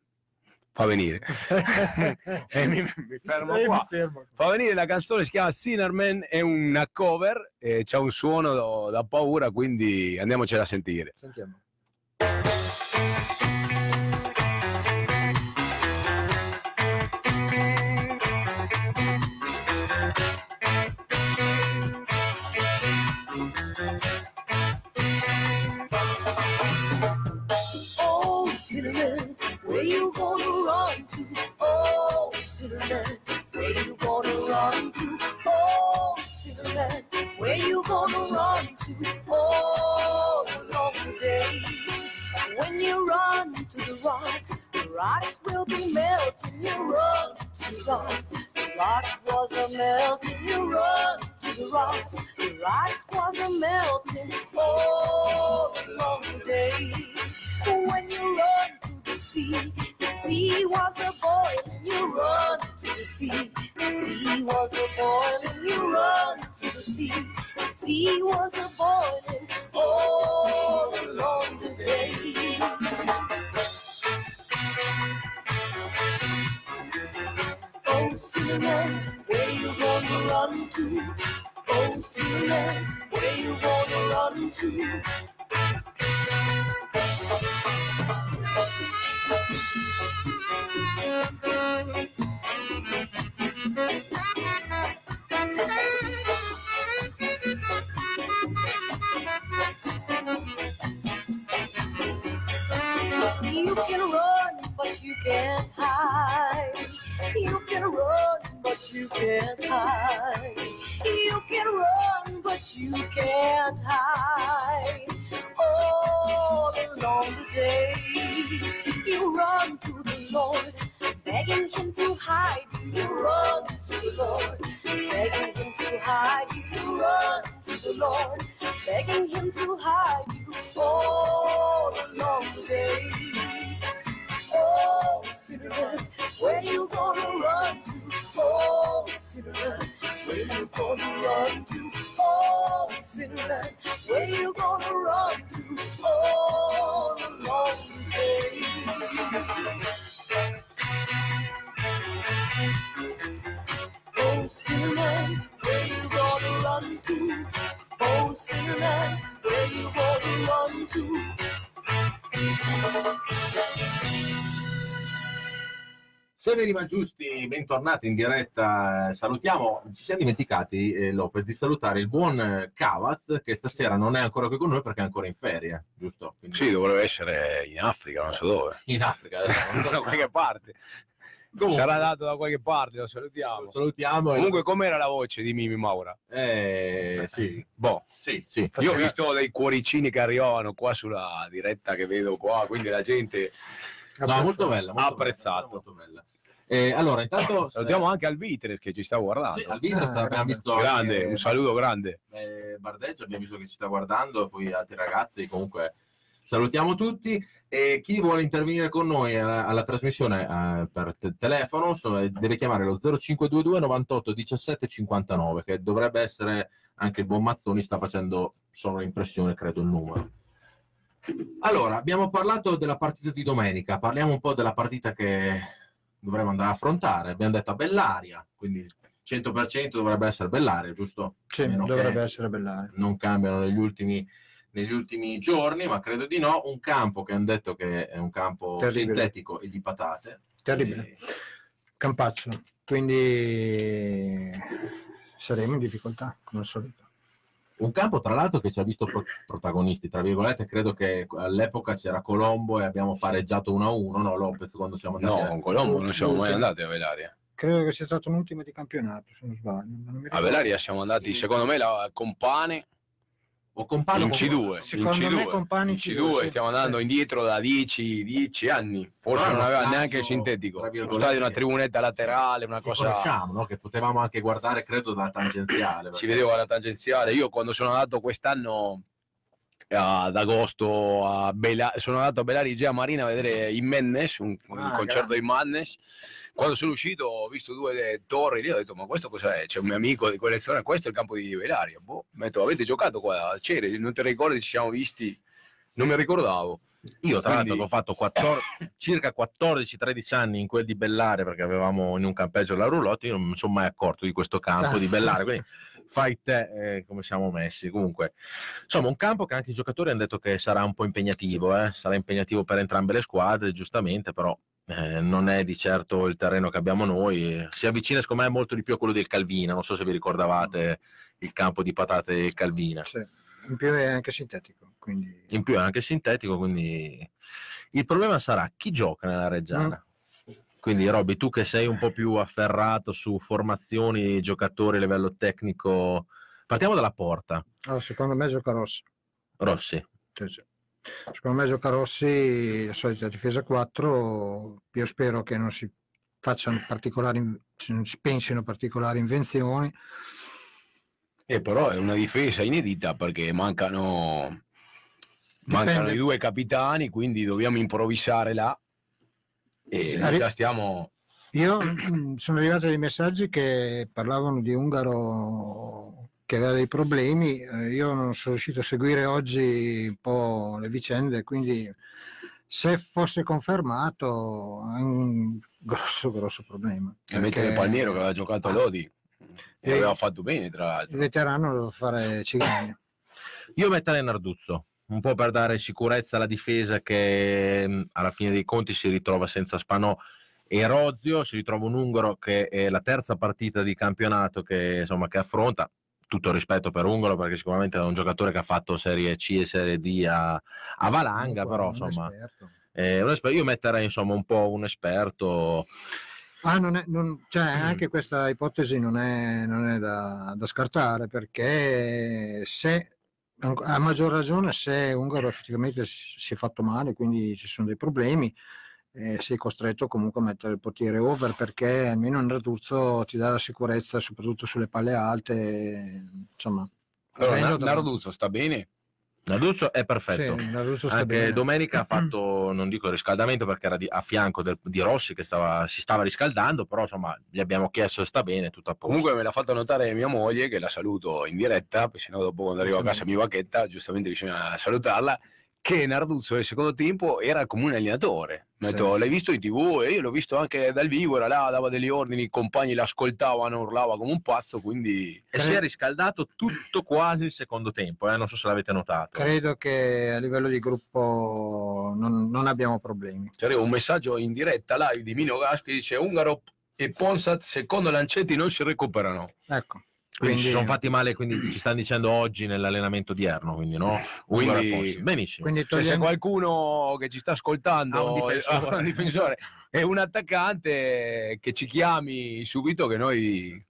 Fa venire. (laughs) E mi, mi fermo Eh, mi fermo. Fa venire la canzone, si chiama Sinnerman, è una cover, e c'ha un suono da, da paura, quindi andiamocela a sentire. Sentiamo. You gonna run to? Oh, cinnamon, where you gonna run to? Oh, cinnamon, where you gonna run to? Oh, long day. When you run to the rocks, the rocks will be melting. You run to the rocks, the rocks was a melting. You run to the rocks, the rocks was a melting. Oh, long day. When you run to sea. The sea was a boiling, you run to the sea. The sea was a boiling, you run to the sea. The sea was a boiling all along the day. Oh, Cinnamon, where you gonna run to? Oh, Cinnamon, where you gonna run to? You can run, but you can't hide. You can run, but you can't hide. You can run, but you can't hide. All along the day, you run to the Lord, begging Him to hide you. You run to the Lord, begging Him to hide you. You run to the Lord, begging Him to hide you. All along the day. Oh, where you gonna run to? Oh, where you gonna run to? Oh, where you gonna run to? All along the way. Severi ma giusti, bentornati in diretta. Eh, Salutiamo, ci siamo dimenticati, eh, Lopez, di salutare il buon eh, Cavaz, che stasera non è ancora qui con noi perché è ancora in ferie, giusto? Quindi- Sì, dovrebbe essere in Africa, non so dove. in Africa. (laughs) adesso. da qualche parte. Comunque, Sarà dato da qualche parte, lo lo salutiamo. salutiamo. e- Comunque, com'era la voce di Mimi Maura? Eh, sì, boh, sì, sì. Io ho visto dei cuoricini che arrivavano qua sulla diretta che vedo qua, quindi la gente No, molto bella. Molto Apprezzato. Bella, molto bella. Eh, allora, intanto... salutiamo anche al Vitres che ci sta guardando. Sì, al Vitres Ah, abbiamo grande. visto grande, anche- un saluto grande. eh, Bardeggio abbiamo visto che ci sta guardando, poi altri ragazzi, comunque salutiamo tutti e chi vuole intervenire con noi alla, alla trasmissione eh, per te- telefono so- eh, deve chiamare lo 0522 98 17 59 che dovrebbe essere anche il buon Mazzoni sta facendo solo impressione credo il numero allora abbiamo parlato della partita di domenica parliamo un po' della partita che dovremmo andare a affrontare abbiamo detto a Bellaria quindi 100% dovrebbe essere Bellaria giusto? Sì, Meno dovrebbe essere bellare. non cambiano negli ultimi, negli ultimi giorni, ma credo di no. Un campo che hanno detto che è un campo Terribile. sintetico e di patate. Terribile. E- Campaccio. Quindi saremo in difficoltà, come al solito. Un campo, tra l'altro, che ci ha visto pro- protagonisti, tra virgolette. Credo che all'epoca c'era Colombo e abbiamo pareggiato 1-1, no? Lopez, quando siamo andati No, a- con Colombo non siamo mai andati a Velaria. Credo che sia stato un ultimo di campionato, se non sbaglio. non mi A. Velaria siamo andati, secondo me, la Compane o con Palo in con- C2. In Secondo me C2, Compane in in C2 C2, sì. stiamo andando Sì. indietro da 10, 10 anni. Forse non aveva neanche il sintetico. Lo stadio, una tribunetta laterale, una cosa. conosciamo, no? Che potevamo anche guardare, credo, da tangenziale. si perché- vedeva la tangenziale. Io quando sono andato quest'anno ad agosto a Bela- sono andato a Belari Gea Marina a vedere i Mennes, un, un Ah, concerto grande. di Madness. Quando sono uscito ho visto due torri lì, ho detto ma questo cos'è? C'è un mio amico di collezione, questo è il campo di Velaria. Boh, mi ha detto avete giocato qua a Cere, non ti ricordi ci siamo visti? Non mi ricordavo. Io tra l'altro ho fatto 14 circa 14-13 anni in quel di Bellare perché avevamo in un campeggio la roulotte, io non mi sono mai accorto di questo campo di Bellare, quindi fai te eh, come siamo messi. Comunque, insomma, un campo che anche i giocatori hanno detto che sarà un po' impegnativo, eh, sarà impegnativo per entrambe le squadre, giustamente, però eh, non è di certo il terreno che abbiamo noi. Si avvicina, secondo me, molto di più a quello del Calvina. Non so se vi ricordavate il campo di patate del Calvina. Sì. In più è anche sintetico, quindi In più è anche sintetico, quindi il problema sarà chi gioca nella Reggiana. Quindi Robby, tu che sei un po' più afferrato su formazioni, giocatori a livello tecnico, partiamo dalla porta. allora, secondo me gioca Rossi. Rossi, Sì, sì. Secondo me gioca Rossi, la solita difesa 4, io spero che non si facciano particolari, non si pensino particolari invenzioni. E però è una difesa inedita perché mancano, mancano i due capitani, quindi dobbiamo improvvisare là. E già stiamo Io (clears throat) sono arrivati dei messaggi che parlavano di Ungaro che aveva dei problemi, eh, io non sono riuscito a seguire oggi un po' le vicende, quindi se fosse confermato è un grosso grosso problema. e mettere Palmiero che aveva giocato a Ah. Lodi. E aveva fatto bene, tra Il l'altro. veterano deve fare Cigani. Io metterei Narduzzo, un po' per dare sicurezza alla difesa che mh, alla fine dei conti si ritrova senza Spanò e Rozio, si ritrova un Ungaro che è la terza partita di campionato che, insomma, che affronta. Tutto rispetto per Ungaro perché sicuramente è un giocatore che ha fatto Serie C e Serie D a, a valanga, Comunque, però un insomma, un esper- io metterei insomma un po' un esperto. Ah, non è, non- cioè, Mm. anche questa ipotesi non è, non è da, da scartare perché se a maggior ragione se Ungaro effettivamente si è fatto male, quindi ci sono dei problemi, eh, sei costretto comunque a mettere il portiere over perché almeno il Raduzzo ti dà la sicurezza soprattutto sulle palle alte, insomma. Allora, Narduzzo sta bene? Narduzzo è perfetto. Sì, sta Anche bene. domenica ha fatto, non dico riscaldamento perché era di- a fianco del- di Rossi che stava- si stava riscaldando, però insomma gli abbiamo chiesto se sta bene, tutto a posto. Comunque me l'ha fatto notare mia moglie, che la saluto in diretta, perché sennò dopo quando arrivo a casa mi bacchetta, giustamente bisogna salutarla, che Narduzzo nel secondo tempo era come un allenatore. Sì, detto, sì. l'hai visto in tv? E io l'ho visto anche dal vivo, era là, dava degli ordini, i compagni l'ascoltavano, urlava come un pazzo, quindi... e si è riscaldato tutto quasi il secondo tempo, eh, non so se l'avete notato. Credo che a livello di gruppo non, non abbiamo problemi. Arriva un messaggio in diretta live di Mino Gaspi, dice Ungaro e Ponsat secondo Lancetti non si recuperano. Ecco. Quindi, Quindi- ci sono fatti male, quindi ci stanno dicendo oggi nell'allenamento odierno, quindi no? Quindi-. Benissimo. Quindi Cioè, se togliendo- qualcuno che ci sta ascoltando Ha un difensore. ha un difensore è un attaccante che ci chiami subito che noi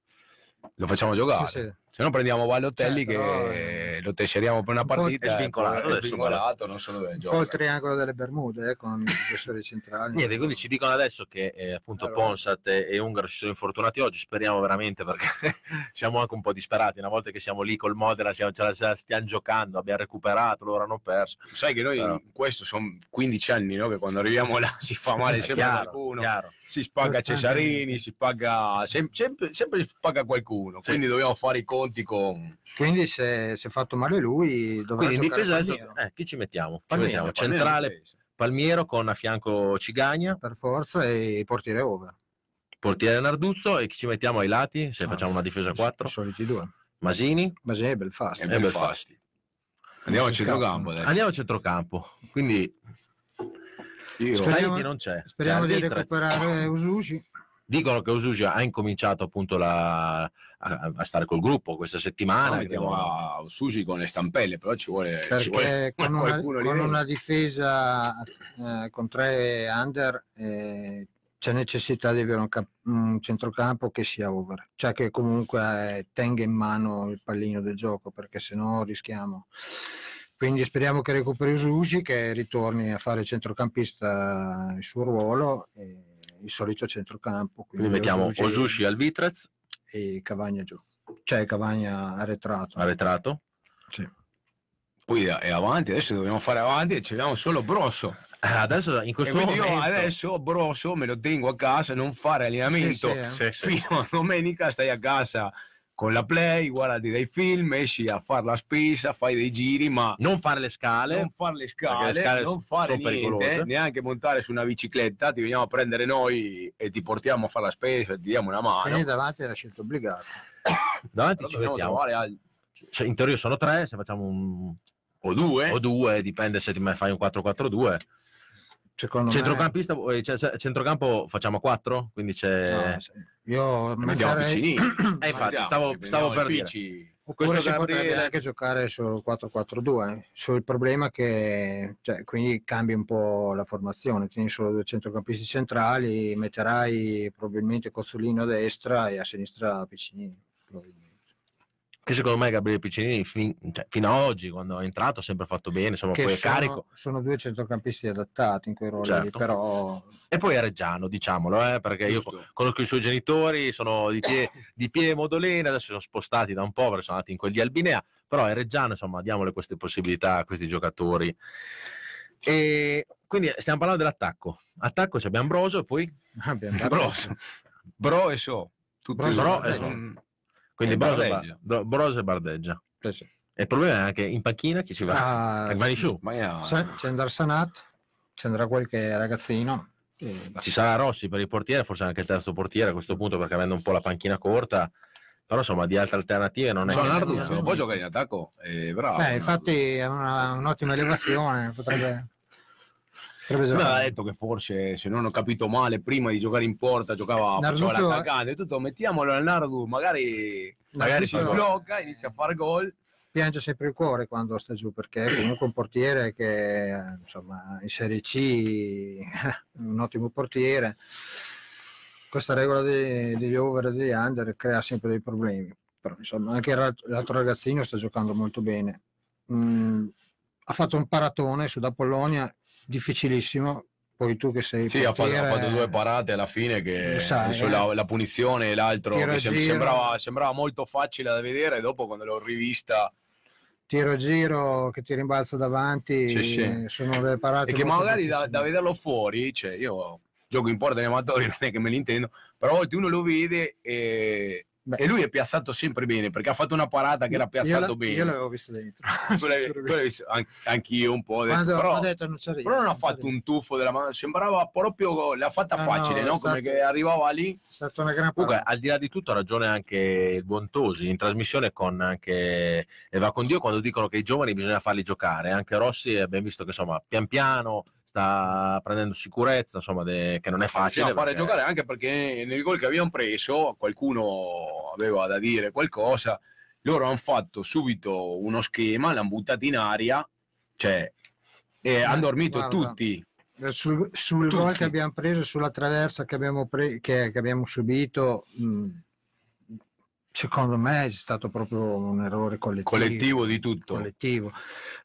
lo facciamo giocare. Sì, sì. Se no prendiamo Ballotelli Certo, che lo tesseriamo per una partita. è svincolato e poi è adesso, svincolato, non so dove Un po' il triangolo delle Bermude eh, con i difensori centrali. Niente, quindi ci dicono adesso che eh, appunto Allora. Ponsat e, Ungaro si sono infortunati oggi, speriamo veramente perché (laughs) siamo anche un po' disperati, una volta che siamo lì col Modena siamo- ce la ce la stiamo giocando, abbiamo recuperato, loro hanno perso. Sai che noi Però- questo sono 15 anni no? che quando arriviamo là si fa male (laughs) sempre chiaro, qualcuno. chiaro. si Costantemente. Cesarini, si paga sem- sempre, sempre si paga qualcuno, Sì. quindi dobbiamo fare i conti con Quindi se è fatto male lui dovrà Quindi in difesa adesso, Palmiero, eh, chi ci mettiamo? Ci Palmiero, mettiamo Palmiero centrale difesa. Palmiero con a fianco Cigagna, per forza e portiere over. portiere Narduzzo e chi ci mettiamo ai lati se Ah, facciamo una difesa a I 4? soliti due. Masini, Basè e Belfast. E Belfasti. Andiamo al Si centrocampo adesso. andiamo al centrocampo. Quindi Io- Speriamo- non c'è. Speriamo c'è di recuperare Usushi. Dicono che Usugi ha incominciato appunto la- a, a stare col gruppo questa settimana. Mettiamo credo. a Sushi con le stampelle, però ci vuole, ci vuole con (laughs) una, con una difesa eh, con tre under eh, c'è necessità di avere un, cap- un centrocampo che sia over, cioè che comunque eh, tenga in mano il pallino del gioco, perché sennò rischiamo. Quindi speriamo che recuperi Usushi, che ritorni a fare centrocampista il suo ruolo, e il solito centrocampo. Quindi mettiamo Osushi al Vitrez, e Cavagna giù, cioè Cavagna arretrato. arretrato. Sì. Poi è avanti, adesso dobbiamo fare avanti e ci abbiamo solo Brosso. Eh, Adesso in questo quindi io momento adesso Brosso me lo tengo a casa, non fare allenamento. Sì, sì, eh. Sì, sì. Fino a domenica stai a casa con la play, guardi dei film, esci a fare la spesa, fai dei giri, ma non fare le scale. non fare le scale, le scale non sono fare pericolose. niente, neanche montare su una bicicletta, ti veniamo a prendere noi e ti portiamo a fare la spesa, ti diamo una mano. Quindi davanti era scelta obbligata. (coughs) Davanti Però ci mettiamo. al- Cioè, in teoria sono tre, se facciamo un o due. o due, dipende se ti fai un 4-4-2. Secondo Centrocampista, eh, cioè, centrocampo facciamo 4, quindi me, c'è... no, sì. io mettiamo metterei- piccini. (clears throat) Eh, infatti, stavo, stavo per dire. Oppure Questo si potrebbe Gabriele- anche giocare sul 4-4-2. eh. Sul problema che cioè, quindi cambi un po' la formazione, tieni solo due centrocampisti centrali, metterai probabilmente Cozzolino a destra e a sinistra Piccinini. probabilmente. Che secondo me Gabriele Piccinini fin- cioè, fino a oggi, quando è entrato, ha sempre fatto bene, insomma, Che poi è sono, carico. sono due centrocampisti adattati in quei ruoli, Certo. però E poi è Reggiano, diciamolo, eh, perché io Giusto. conosco i suoi genitori, sono di Pie, (laughs) di Pie Modolena, adesso sono spostati da un po' perché sono andati in quel di Albinea, però è Reggiano, insomma, diamole queste possibilità a questi giocatori. E quindi stiamo parlando dell'attacco. Attacco c'è abbiamo Broso e poi abbiamo (laughs) Brosso. Bro e so. Tutti Bro e e so. Quindi E Broso, e Bardeggia. Ba- Bro- Broso e Bardeggia. Sì, sì. E il problema è anche in panchina chi ci va? Ah, Vanni su. Ma C'è c'è andrà Sanat, ci andrà qualche ragazzino. Ci sarà Rossi per il portiere, forse anche il terzo portiere a questo punto, perché avendo un po' la panchina corta, però insomma di altre alternative non è Sono che- Narduzzo, può giocare in attacco? È bravo. Beh, infatti è una- un'ottima elevazione, potrebbe, aveva giocare. detto che forse, se non ho capito male, prima di giocare in porta giocava faceva Narduzzo- l'attaccante e tutto, mettiamolo al Nardu, magari, magari si sblocca, inizia a fare gol. piange sempre il cuore quando sta giù perché è comunque un portiere che insomma in Serie C (laughs) un ottimo portiere questa regola dei- degli over e degli under crea sempre dei problemi però insomma anche l'altro ragazzino sta giocando molto bene Mm, ha fatto un paratone su da Polonia difficilissimo poi tu che sei Sì, ha fatto, ha portiere, fatto due parate alla fine che sai, sulla- eh. la punizione e l'altro che sembrava, sembrava molto facile da vedere e dopo quando l'ho rivista tiro a giro che ti rimbalza davanti Sì, sì. sono delle parate e che magari da, da vederlo fuori, cioè io gioco in porta in amatori, (laughs) non è che me li intendo, però a volte uno lo vede e, Beh. e lui è piazzato sempre bene perché ha fatto una parata che era Io piazzato la- bene. io l'avevo visto dentro (laughs) visto? An- anch'io un po', detto, Quando però, ho detto non però non ha fatto un tuffo della mano, sembrava proprio l'ha fatta Ah, no, facile, no? Come stato- che arrivava lì. È stata una gran Comunque, al di là di tutto, ha ragione anche il buon Tosi in trasmissione con anche Eva Condio quando dicono che i giovani bisogna farli giocare. Anche Rossi abbiamo visto che insomma pian piano sta prendendo sicurezza, insomma, de- che non è facile. Facile fare perché- giocare anche perché nel gol che abbiamo preso qualcuno aveva da dire qualcosa. Loro hanno fatto subito uno schema, l'hanno buttato in aria, cioè, e hanno dormito guarda. tutti. Eh, Sul, sul gol che abbiamo preso, sulla traversa che abbiamo, pre- che, che abbiamo subito, mh, secondo me è stato proprio un errore collettivo. Collettivo di tutto. collettivo. E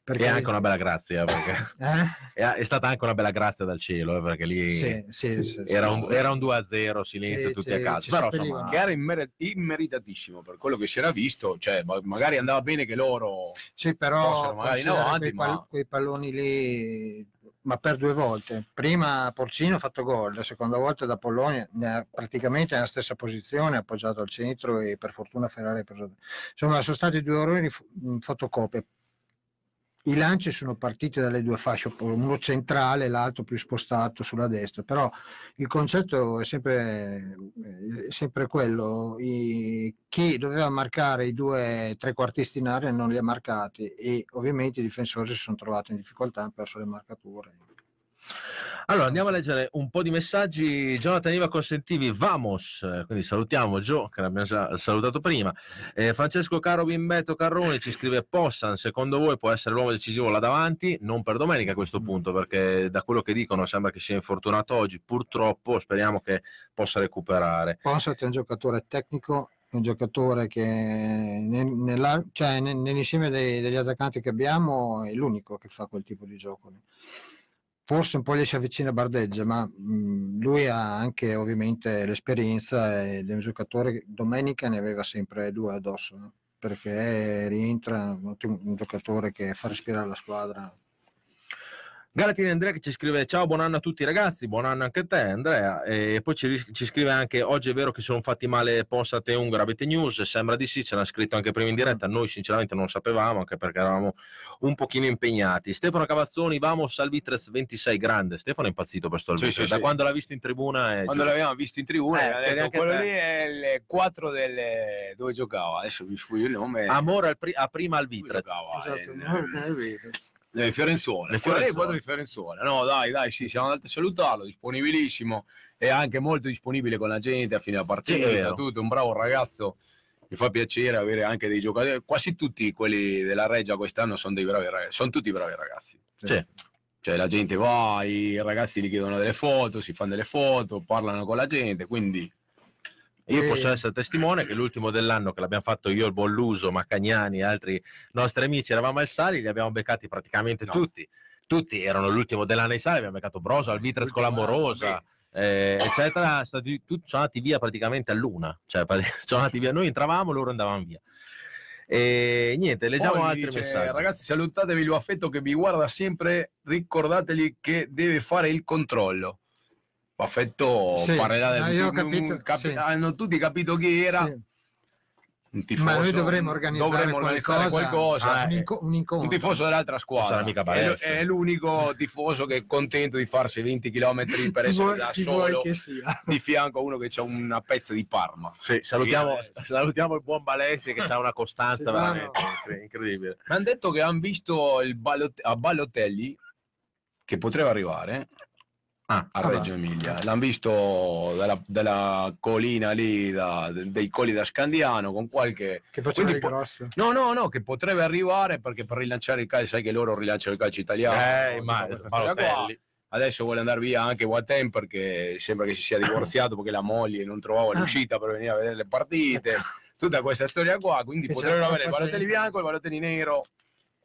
Perché, anche una bella grazia, (laughs) perché eh? è, stata anche una bella grazia dal cielo, eh, perché lì Sì, sì, sì, era, un, era un 2-0, silenzio tutti a casa. Però insomma, Che era immer- immeritatissimo per quello che si era visto, cioè ma- magari andava bene che loro Sì, però Fossero magari in avanti, quei, pal- ma- quei palloni lì, ma per due volte. Prima Porcino ha fatto gol, la seconda volta da Polonia, praticamente nella stessa posizione, appoggiato al centro e per fortuna Ferrari ha preso. Insomma, sono stati due errori f- in fotocopia. I lanci sono partiti dalle due fasce, uno centrale e l'altro più spostato sulla destra, però il concetto è sempre, è sempre quello, i- chi doveva marcare i due trequartisti in area non li ha marcati e ovviamente i difensori si sono trovati in difficoltà, hanno perso le marcature. Allora andiamo a leggere un po' di messaggi. Jonathan Iva Consentivi, vamos, quindi salutiamo Gio, che l'abbiamo sa- salutato prima. Eh, Francesco Caro Bimbetto Carroni ci scrive: Possan, secondo voi può essere l'uomo decisivo là davanti? Non per domenica a questo punto, perché da quello che dicono sembra che sia infortunato oggi. Purtroppo speriamo che possa recuperare. Ponsat è un giocatore tecnico, un giocatore che nel- nella- cioè, nel- nell'insieme dei- degli attaccanti che abbiamo è l'unico che fa quel tipo di gioco. Forse un po' gli si avvicina Bardeggia, ma mh, lui ha anche ovviamente l'esperienza ed è un giocatore che domenica ne aveva sempre due addosso, no? perché rientra un, un giocatore che fa respirare la squadra. Galatini Andrea che ci scrive ciao buon anno a tutti ragazzi buon anno anche a te Andrea e poi ci, ci scrive anche oggi è vero che sono fatti male Ponsat e Ungara avete news sembra di sì ce l'ha scritto anche prima in diretta noi sinceramente non sapevamo anche perché eravamo un pochino impegnati Stefano Cavazzoni vamos al Vitres 26 grande Stefano è impazzito per sto Sì, Vitres sì, da sì. quando l'ha visto in tribuna è quando giù. l'avevamo visto in tribuna Eh, c'eri detto, quello te. lì è il 4 delle dove giocava adesso vi sfugge il nome amore al pri- a prima al Vitres? Esatto. Eh, Le Fiorenzuola, Le le Fiorenzuola. Fiorenzuola. di Fiorenzuola. No, dai, dai, sì, siamo andati a salutarlo, disponibilissimo e anche molto disponibile con la gente a fine Sì, è partita, vero. tutto, un bravo ragazzo. Mi fa piacere avere anche dei giocatori, quasi tutti quelli della Reggia quest'anno sono dei bravi ragazzi, sono tutti bravi ragazzi. Sì. Cioè la gente va, i ragazzi gli chiedono delle foto, si fanno delle foto, parlano con la gente, quindi Io E- posso essere testimone che l'ultimo dell'anno che l'abbiamo fatto io, il Bolluso, Maccagnani e altri nostri amici, eravamo al Sali, li abbiamo beccati praticamente No. tutti. Tutti erano l'ultimo dell'anno ai Sali, abbiamo beccato Broso, al Vitres con l'Amorosa, eh, eccetera. Stati, tutti, sono andati via praticamente a luna. Cioè, (laughs) sono andati via. Noi entravamo, loro andavano via. E niente, leggiamo Poi altri dice, messaggi. Ragazzi, salutatevi lo affetto che vi guarda sempre, ricordategli che deve fare il controllo. Affetto Sì, parlerà del io ho capito, capi- sì. hanno tutti capito chi era. Sì. un tifoso. Ma noi dovremmo organizzare dovremmo organizzare qualcosa, qualcosa. un, eh. inco- un incontro. un tifoso dell'altra squadra è, è l'unico tifoso che è contento di farsi 20 km per (laughs) essere Vuoi- da solo di fianco a uno che ha una pezza di Parma Sì, salutiamo, salutiamo il buon Balesti che ha una costanza veramente incre- incredibile. mi hanno detto che hanno visto il Ballot- a Ballotelli che poteva arrivare Ah, a Ah, Reggio Emilia l'hanno visto dalla, dalla collina lì da- dei colli da Scandiano con qualche Che faceva grosso. no no no che potrebbe arrivare perché per rilanciare il calcio sai che loro rilanciano il calcio italiano Eh. Balotelli. Adesso vuole andare via anche Watem perché sembra che si sia divorziato perché la moglie non trovava Ah. l'uscita per venire a vedere le partite. Tutta questa storia qua, quindi Che potrebbero avere il gente. bianco e il Balotelli nero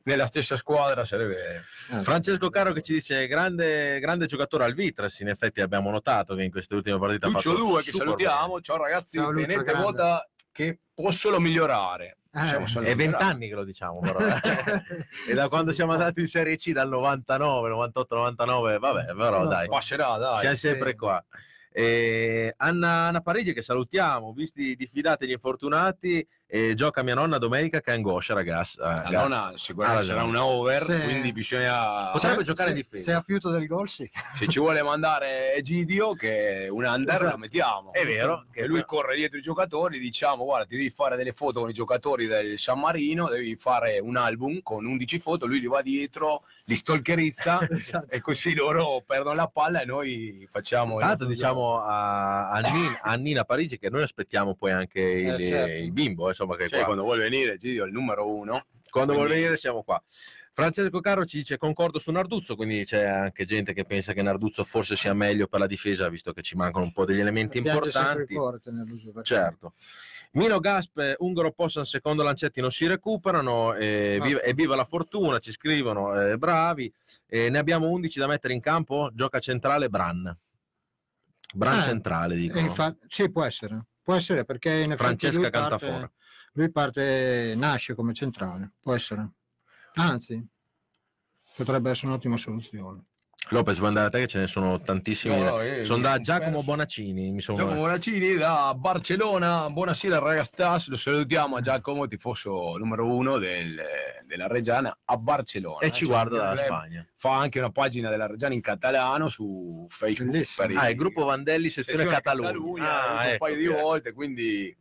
nella stessa squadra sarebbe Eh, Francesco Caro che ci dice grande, grande giocatore al Vitras, in effetti abbiamo notato che in queste ultime partite ha Lucio fatto 2 che salutiamo. Ciao ragazzi, Ciao, Lucio, tenete conto che può solo migliorare. Eh, solo bene. È vent'anni che lo diciamo però. (laughs) (laughs) e da quando siamo andati in Serie C dal 99, 98, 99, vabbè, però No, dai, Passerà, dai. siamo sempre sì. qua. E Anna, Anna Parigi che salutiamo, visti diffidati gli infortunati, e gioca mia nonna domenica che angoscia ragazzi. Eh, La ragazzi. nonna sicuramente Ah, sarà una over, Sì. quindi bisogna Potrebbe se- giocare in se- difesa. Se a fiuto del gol, sì. se ci vuole mandare Egidio che è un under Esatto. lo mettiamo È vero, che lui corre dietro i giocatori diciamo guarda ti devi fare delle foto con i giocatori del San Marino devi fare un album con 11 foto lui li va dietro li stalkerizza (laughs) Esatto. e così loro perdono la palla e noi facciamo l'altro diciamo a, a Nin- a Nina Parigi che noi aspettiamo poi anche il, Eh, certo. il bimbo, insomma, che Cioè, qua- quando vuole venire Egidio è il numero uno quando vuole quindi- venire siamo qua. Francesco Caro ci dice concordo su Narduzzo, quindi c'è anche gente che pensa che Narduzzo forse sia meglio per la difesa, visto che ci mancano un po' degli elementi importanti. perché- Certo. Mino Gasp, Ungaro Possan, secondo Lancetti non si recuperano, eh, No. viva, e viva la fortuna, ci scrivono, eh, bravi. Eh, ne abbiamo 11 da mettere in campo, gioca centrale Bran. Bran Eh, centrale, E dicono. infa- sì, può essere. Può essere perché in effetti Francesca lui parte, Cantafora. Lui parte, nasce come centrale. Può essere. Anzi, potrebbe essere un'ottima soluzione. Lopez, vuoi andare a te che ce ne sono tantissimi. No, no, sono da Giacomo Bonaccini, mi sono... Giacomo Bonaccini da Barcellona, buonasera ragazzi, lo salutiamo a Giacomo, tifoso numero uno del- della Reggiana a Barcellona. e ci Cioè, guarda dalla Spagna. Fa anche una pagina della Reggiana in catalano su Facebook. Ah, il gruppo Vandelli, sezione, sezione Catalogna. Catalogna, Ah, un ecco, paio di volte, quindi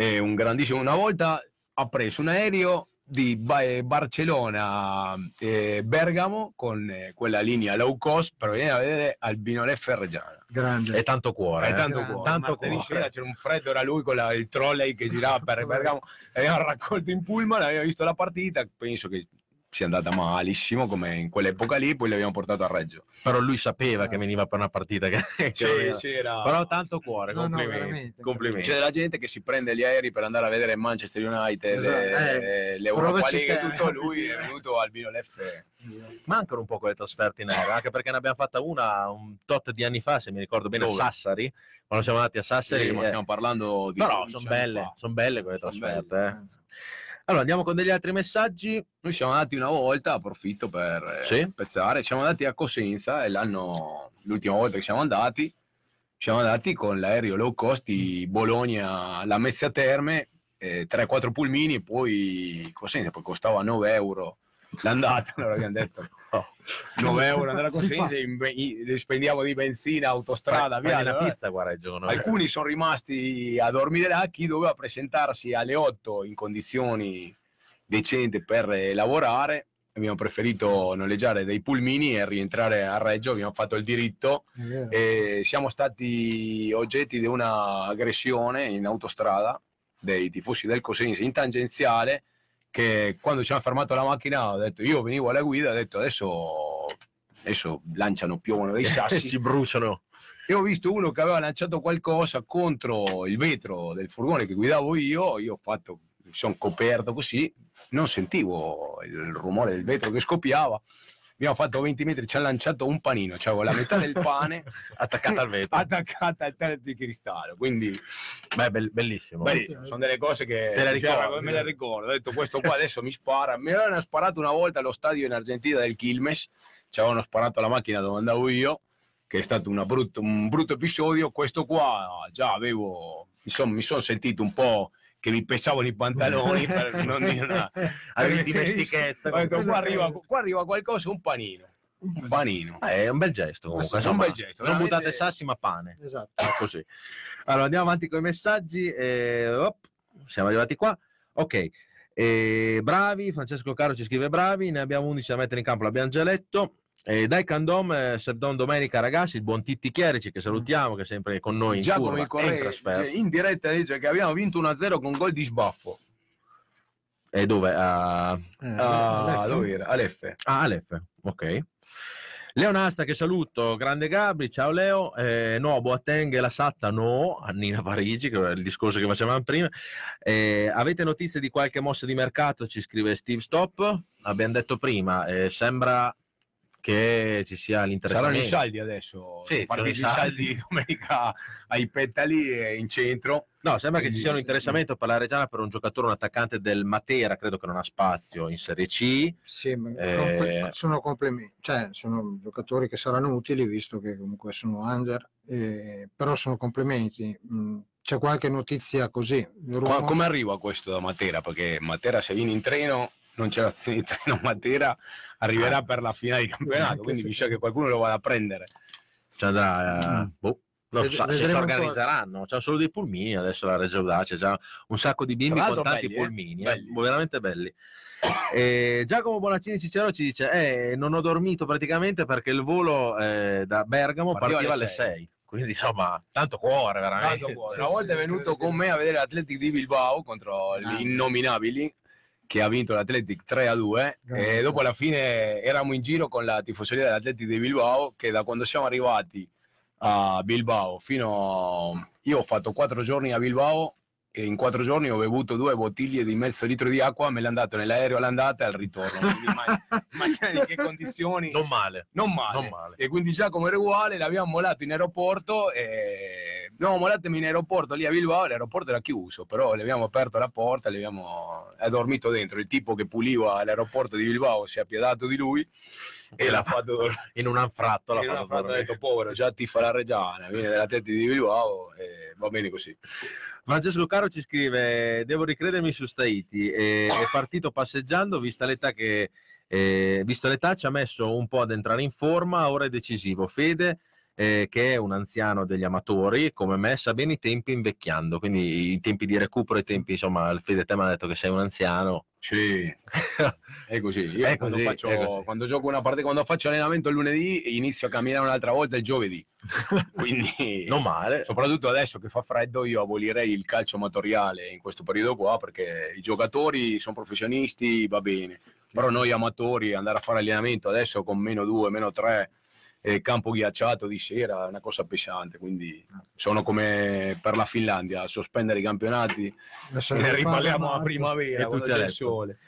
è un grandissimo. Una volta ha preso un aereo di eh, Barcellona eh, Bergamo con eh, quella linea low cost per venire a vedere Albino Leffe Reggiana. Grande. E tanto cuore. È eh. tanto grande. cuore. Tanto cuore. sera c'era un freddo, era lui con la- il trolley che girava per Bergamo. L'abbiamo raccolto in pullman, abbiamo visto la partita. Penso che sia andata malissimo come in quell'epoca lì. Poi l'abbiamo portato a Reggio. Però lui sapeva che veniva per una partita che, che aveva- c'era. Però tanto cuore, No, no, complimenti. veramente. complimenti. C'è della gente che si prende gli aerei per andare a vedere Manchester United, Esatto. eh, l'Europa provaci League, tutto lui è venuto al Albino Leffe. Mancano un po' quelle trasferte in aereo, anche perché ne abbiamo fatta una un tot di anni fa, se mi ricordo bene, a Dove? Sassari, quando siamo andati a Sassari. Sì, ma eh, stiamo parlando di però 12 sono belle, sono belle quelle Son trasferte. belle. eh. Allora, andiamo con degli altri messaggi. Noi siamo andati una volta, approfitto per eh, Sì. pezzare, siamo andati a Cosenza e l'anno, l'ultima volta che siamo andati, siamo andati con l'aereo low cost di Bologna alla Mezzia Terme, eh, 3-4 pulmini e poi Cosenza, poi costava 9 euro l'andata, (laughs) allora abbiamo detto. 9 euro andare a Cosenza, in, spendiamo di benzina, autostrada, Fai- via. una pizza, guarda, giorno. Alcuni sono rimasti a dormire là, chi doveva presentarsi alle 8 in condizioni decenti per eh, lavorare. Abbiamo preferito noleggiare dei pulmini e rientrare a Reggio, abbiamo fatto il diritto e siamo stati oggetti di una aggressione in autostrada dei tifosi del Cosenza in tangenziale che quando ci hanno fermato la macchina ho detto io venivo alla guida ho detto adesso, adesso lanciano piovono dei (laughs) sassi ci bruciano. e ho visto uno che aveva lanciato qualcosa contro il vetro del furgone che guidavo io, io ho fatto, mi sono coperto così, non sentivo il rumore del vetro che scoppiava. Abbiamo fatto 20 metri, ci ha lanciato un panino, c'avevo la metà del pane (laughs) Attaccata al vetro. attaccata al terzo di cristallo. Quindi, Beh, bell- bellissimo. bellissimo, sono delle cose che Te le diceva, ricordi? me le ricordo. Ho detto, questo qua adesso mi spara. Mi avevano sparato una volta allo stadio in Argentina del Quilmes, ci avevano sparato la macchina dove andavo io, che è stato una brutto- un brutto episodio. Questo qua già avevo, mi sono mi son sentito un po' che mi pesavano i pantaloni per non dire una... (laughs) Dimestichezza. Qua, arriva, qua arriva qualcosa, un panino. Un panino. Eh, è un bel gesto comunque. È un insomma, bel gesto, Non veramente- buttate sassi ma pane. Esatto. È così. Allora andiamo avanti con i messaggi. eh, op, siamo arrivati qua. Ok. Eh, bravi, Francesco Caro ci scrive bravi, ne abbiamo 11 da mettere in campo, l'abbiamo già letto. Eh, dai Candom, eh, Sevdon Domenica ragazzi, il buon Titti Chierici che salutiamo, che è sempre con noi in Giacomo curva il e in trasferta. in diretta dice che abbiamo vinto 1-0 con gol di sbaffo. E dove? A Eh, Ah, Alessio? dove era? All'F. Ah, ok. Leonasta che saluto, grande Gabri, ciao Leo, eh, no, Boateng e la Satta no, Annina Parigi, che è il discorso che facevamo prima. Eh, avete notizie di qualche mossa di mercato? Ci scrive Steve Stop, abbiamo detto prima, eh, sembra che ci sia Saranno l'interessamento. i saldi adesso. Sì, partiti i saldi. saldi (laughs) domenica ai Pettali e in centro. No, sembra che ci sia un interessamento per la Reggiana per un giocatore, un attaccante del Matera, credo che non ha spazio in Serie C. Sì, Eh, comple- sono complementi, cioè sono giocatori che saranno utili visto che comunque sono under, eh, però sono complementi. Mm, C'è qualche notizia così? come arriva questo da Matera? Perché Matera se vieni in treno, non c'è l'azione di treno Matera, arriverà Ah. per la finale di campionato, quindi sa che qualcuno lo vada a prendere. Ci andrà, eh, Mm. boh, non Ved- so se si organizzeranno. C'è solo dei pulmini adesso la Reggio Audace, c'è un sacco di bimbi con tanti belli, eh? pulmini, eh, Belli. veramente belli. E Giacomo Bonaccini Cicero ci dice: eh, Non ho dormito praticamente perché il volo eh, da Bergamo Partiva partiva, alle alle 6. Quindi insomma, tanto cuore, veramente. Tanto cuore. Sì, Una sì, volta è venuto con me a vedere l'Atletic di Bilbao contro Ah. gli innominabili che ha vinto l'Atletic 3 a 2 Grande. e dopo alla fine eravamo in giro con la tifoseria dell'Atletic di Bilbao che da quando siamo arrivati a Bilbao fino io ho fatto quattro giorni a Bilbao e in quattro giorni ho bevuto due bottiglie di mezzo litro di acqua me l'è andato nell'aereo all'andata e al ritorno (laughs) immaginate in che condizioni Non male. non male. Non male. E quindi Giacomo era uguale, l'abbiamo mollato in aeroporto e... No, mollatemi in aeroporto lì a Bilbao, l'aeroporto era chiuso, però le abbiamo aperto la porta, le abbiamo... è dormito dentro. Il tipo che puliva l'aeroporto di Bilbao si è appiedato di lui e l'ha fatto dormire. (laughs) in un anfratto. l'ha E fatto fatto, ha dormire. detto, povero, già tifa la Reggiana, viene dalla testa di Bilbao e va bene così. Francesco Caro ci scrive: Devo ricredermi su Staiti. eh, è partito passeggiando, vista l'età che. eh, visto l'età ci ha messo un po' ad entrare in forma, ora è decisivo. Fede, eh, che è un anziano degli amatori, come me, sa bene i tempi invecchiando, quindi i tempi di recupero, i tempi, insomma, il Fede te mi ha detto che sei un anziano. Sì, (laughs) è così. Io È quando, così, faccio, è così. quando gioco una partita, quando faccio allenamento il lunedì, inizio a camminare un'altra volta il giovedì. (laughs) Quindi, Non male. soprattutto adesso che fa freddo, io abolirei il calcio amatoriale in questo periodo qua perché i giocatori sono professionisti, va bene. Però noi amatori andare a fare allenamento adesso con meno 2, meno 3 e campo ghiacciato di sera è una cosa pesante. Quindi sono come per la Finlandia, a sospendere i campionati Adesso ne riparliamo a primavera E c'è il sole.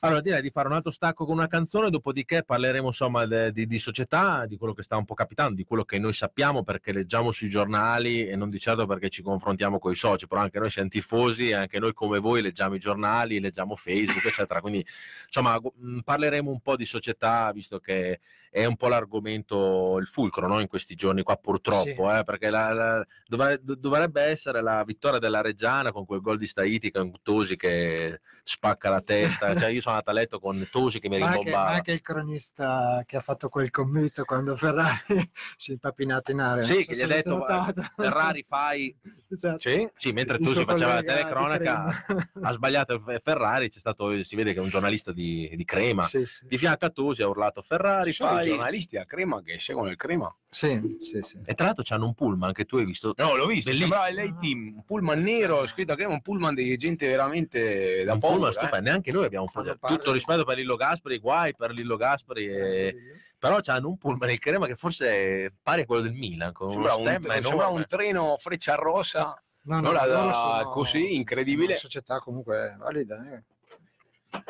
Allora direi di fare un altro stacco con una canzone, dopodiché parleremo insomma de- di, di società, di quello che sta un po' capitando, di quello che noi sappiamo perché leggiamo sui giornali e non di certo perché ci confrontiamo con i soci, però anche noi siamo tifosi e anche noi come voi leggiamo i giornali, leggiamo Facebook, eccetera. Quindi insomma parleremo un po' di società, visto che è un po' l'argomento, il fulcro no? in questi giorni qua purtroppo, eh, perché la- la- dovre- do- dovrebbe essere la vittoria della Reggiana con quel gol di Staiti con Tosi che spacca la testa, (laughs) cioè io sono andato a letto con Tosi che mi Ma anche, ma rimbombava. anche il cronista che ha fatto quel commento quando Ferrari (laughs) si è impapinato in area. Sì, non che so gli ha detto. Ferrari fai (laughs) Esatto. Sì? sì, mentre Il tu suo si faceva la telecronaca ha sbagliato Ferrari, c'è stato, si vede che è un giornalista di, di Crema. Sì, sì. Di fianco a Tosi ha urlato Ferrari sono i giornalisti a Crema che seguono il Crema. Sì, sì, sì. e tra l'altro c'hanno un pullman che tu hai visto No, l'ho visto, Bellissimo. sembrava il lei team, un pullman nero, scritto a Crema, un pullman di gente veramente da un paura. pullman eh. stupendo, neanche noi abbiamo Fanno tutto rispetto per Lillo Gaspari, guai per Lillo Gaspari, e- però c'hanno un pullman il Crema che forse a quello del Milan, con uno Sembrava un, enorme. un treno freccia rossa. No, Non la loro dà così, incredibile. Una società comunque valida. eh.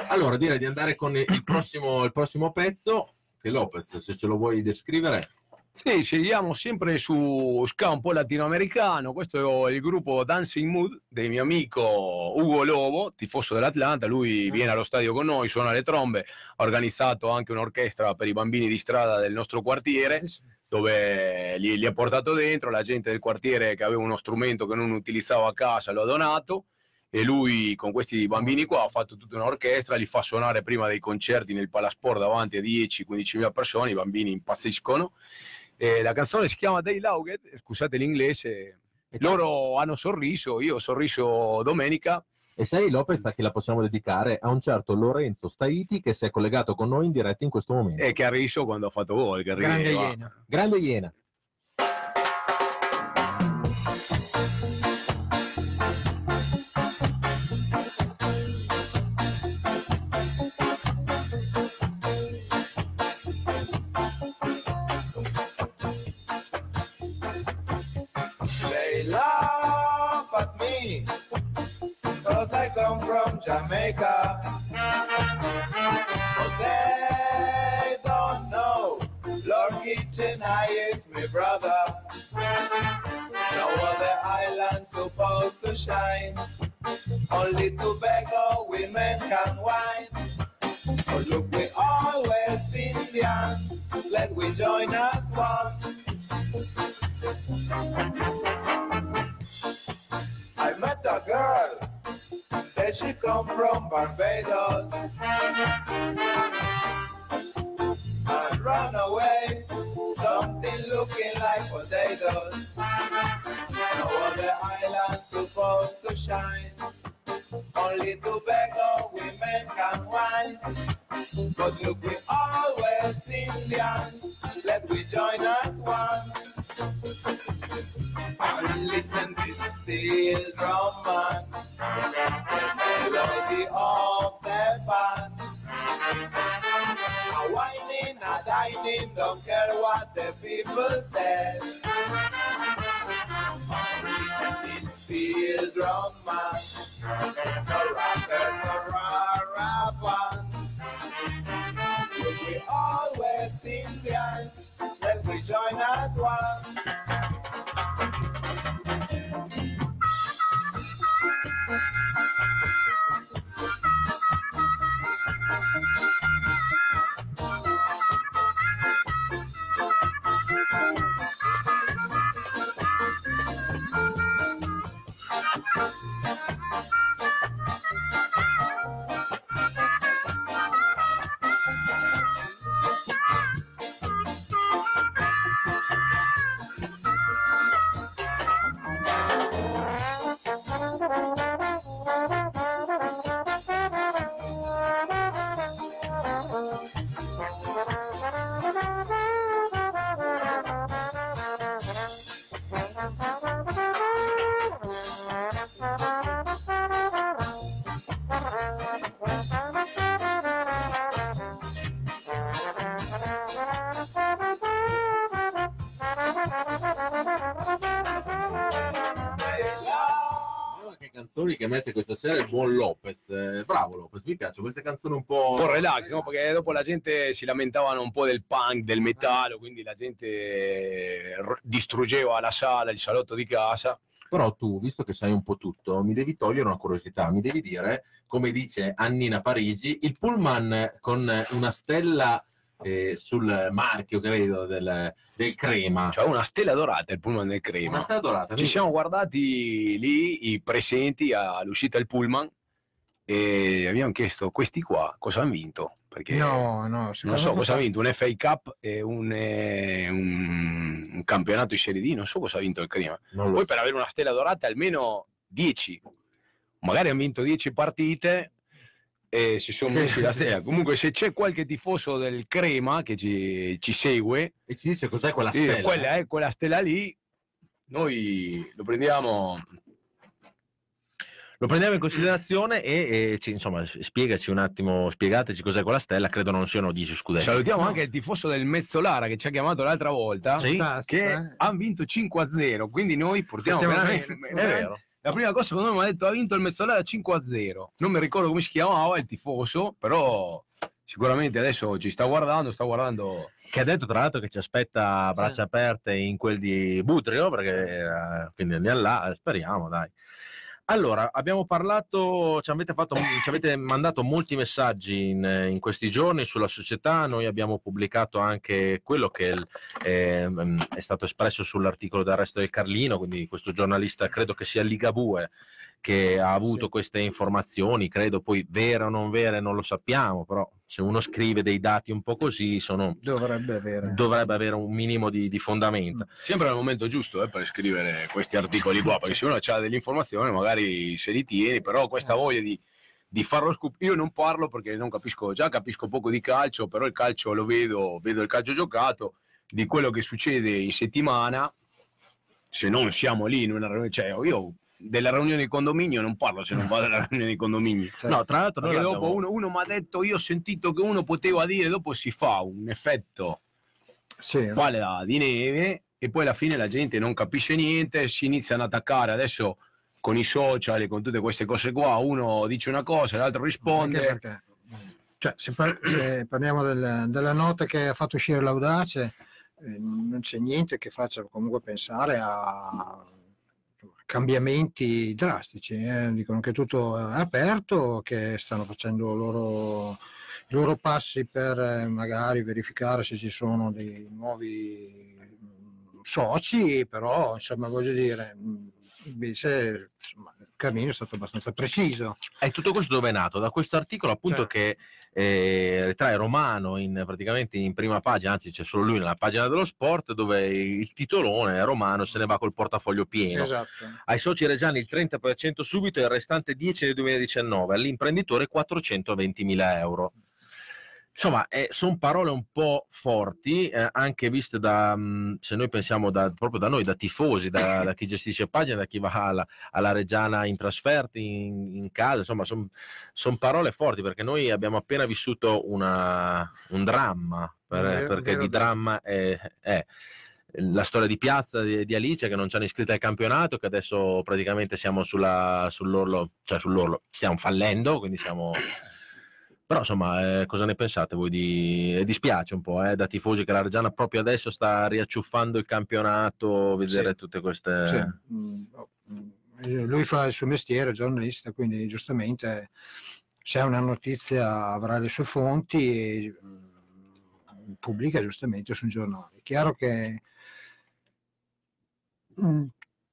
Allora direi di andare con il prossimo, il prossimo pezzo, che Lopez, se ce lo vuoi descrivere. Sì, scegliamo sempre su ska un po' latinoamericano. Questo è il gruppo Dancing Mood del mio amico Ugo Lobo, tifoso dell'Atlanta. Lui viene allo stadio con noi, suona le trombe, ha organizzato anche un'orchestra per i bambini di strada del nostro quartiere. dove li, li ha portato dentro, la gente del quartiere che aveva uno strumento che non utilizzava a casa lo ha donato e lui con questi bambini qua ha fatto tutta un'orchestra, li fa suonare prima dei concerti nel Palasport davanti a 10-15 mila persone, i bambini impazziscono. E la canzone si chiama Day Lauget, scusate l'inglese, loro hanno sorriso, io ho sorriso domenica E sai Lopez a chi la possiamo dedicare? A un certo Lorenzo Staiti che si è collegato con noi in diretta in questo momento. e che ha riso quando ha fatto gol. Che Grande rideva. Iena. Grande Iena. From Jamaica. But they don't know. Lord Kitchen I is my brother. No other island supposed to shine. Only Tobago women can wine But look we all West Indians. Let we join us one. I met a girl, said she come from Barbados and run away, something looking like potatoes. No other island supposed to shine, only Tobago women can wine. But look, we all West Indians, let we join us one. And listen this steel drum man, melody of the band. A whining, a dining, don't care what the people say. And listen this steel drum man, the rockers are rapping. We all West Indians, let we join as one. Canzoni che mette questa sera il buon Lopez. Eh, bravo Lopez, mi piace queste canzoni un po'. un po' relax, no? perché dopo la gente si lamentavano un po' del punk, del metallo, quindi la gente eh, distruggeva la sala, il salotto di casa. Però tu, visto che sai un po' tutto, mi devi togliere una curiosità, mi devi dire, come dice Annina Parigi, il pullman con una stella eh, sul marchio, credo, del, del crema. Cioè una stella dorata il pullman del una crema. stella dorata. Ci siamo guardati lì i presenti all'uscita del pullman e abbiamo chiesto questi qua cosa hanno vinto perché No, no, non so cosa ha vinto un FA Cup e un, eh, un- un campionato di Serie D non so cosa ha vinto il Crema poi so. per avere una stella dorata almeno 10 magari hanno vinto 10 partite e si sono messi la stella comunque se c'è qualche tifoso del Crema che ci, ci segue E ci dice cos'è quella sì, stella. quella, è quella stella lì noi lo prendiamo Lo prendiamo in considerazione e, e ci- insomma, spiegaci un attimo, spiegateci cos'è quella stella, credo non siano 10 scudetti. Salutiamo No. anche il tifoso del Mezzolara che ci ha chiamato l'altra volta, Sì, che eh. hanno vinto 5-0, quindi noi portiamo Portiamo veramente... veramente- vero. La prima cosa secondo me mi ha detto ha vinto il Mezzolara 5-0, non mi ricordo come si chiamava il tifoso, però sicuramente adesso ci sta guardando, sta guardando... Che ha detto tra l'altro che ci aspetta a braccia aperte in quel di Butrio, perché eh, quindi andiamo là, speriamo, dai. Allora, abbiamo parlato, ci avete, fatto, ci avete mandato molti messaggi in, in questi giorni sulla società, noi abbiamo pubblicato anche quello che ehm, è stato espresso sull'articolo d'arresto del Carlino, quindi questo giornalista credo che sia Ligabue, che ha avuto Sì. queste informazioni, credo poi vere o non vere non lo sappiamo, però se uno scrive dei dati un po' così sono, Dovrebbe avere. dovrebbe avere un minimo di, di fondamento. Sempre al momento giusto eh, per scrivere questi articoli qua, (laughs) perché se uno ha delle informazioni magari se li tieni, però questa voglia di, di farlo scoop... Io non parlo perché non capisco, già capisco poco di calcio, però il calcio lo vedo, vedo il calcio giocato, di quello che succede in settimana, se non siamo lì in una riunione, cioè io della riunione di condominio non parlo se non vado alla riunione di condominio. Cioè, No, tra l'altro Perché dopo uno, uno mi ha detto, io ho sentito che uno poteva dire, dopo si fa un effetto sì, palla di neve e poi alla fine la gente non capisce niente, si iniziano ad attaccare adesso con i social e con tutte queste cose qua, uno dice una cosa, l'altro risponde. perché, cioè, se, par- se parliamo del- della nota che ha fatto uscire l'audace, eh, non c'è niente che faccia comunque pensare a cambiamenti drastici. eh. Dicono che tutto è aperto, che stanno facendo loro, i loro passi per eh, magari verificare se ci sono dei nuovi mm, soci, però insomma voglio dire, mm, invece insomma, Carlino è stato abbastanza preciso. E tutto questo dove è nato? Da questo articolo appunto Certo. che eh, ritrae Romano in, praticamente in prima pagina, anzi c'è solo lui nella pagina dello sport, dove il titolone Romano se ne va col portafoglio pieno. Esatto. Ai soci reggiani il 30% subito e il restante 10 nel 2019, all'imprenditore 420.000 euro. Insomma, sono parole un po' forti, eh, anche viste da, mh, se noi pensiamo da- proprio da noi, da tifosi, da, da chi gestisce pagina, da chi va alla, alla Reggiana in trasferta, in, in casa, insomma, sono parole forti perché noi abbiamo appena vissuto una- un dramma, per- Vero, perché vero, di vero. dramma è, è la storia di piazza di, di Alice che non ci hanno iscritti al campionato, che adesso praticamente siamo sulla, sull'orlo, cioè sull'orlo, stiamo fallendo, quindi siamo... Però insomma, eh, cosa ne pensate voi di... e dispiace un po', eh, da tifosi che la Reggiana proprio adesso sta riacciuffando il campionato, vedere Sì. tutte queste... Sì. Mm, mm, eh, Lui fa il suo mestiere, giornalista, quindi giustamente se ha una notizia avrà le sue fonti e mm, pubblica giustamente sui giornali. È chiaro che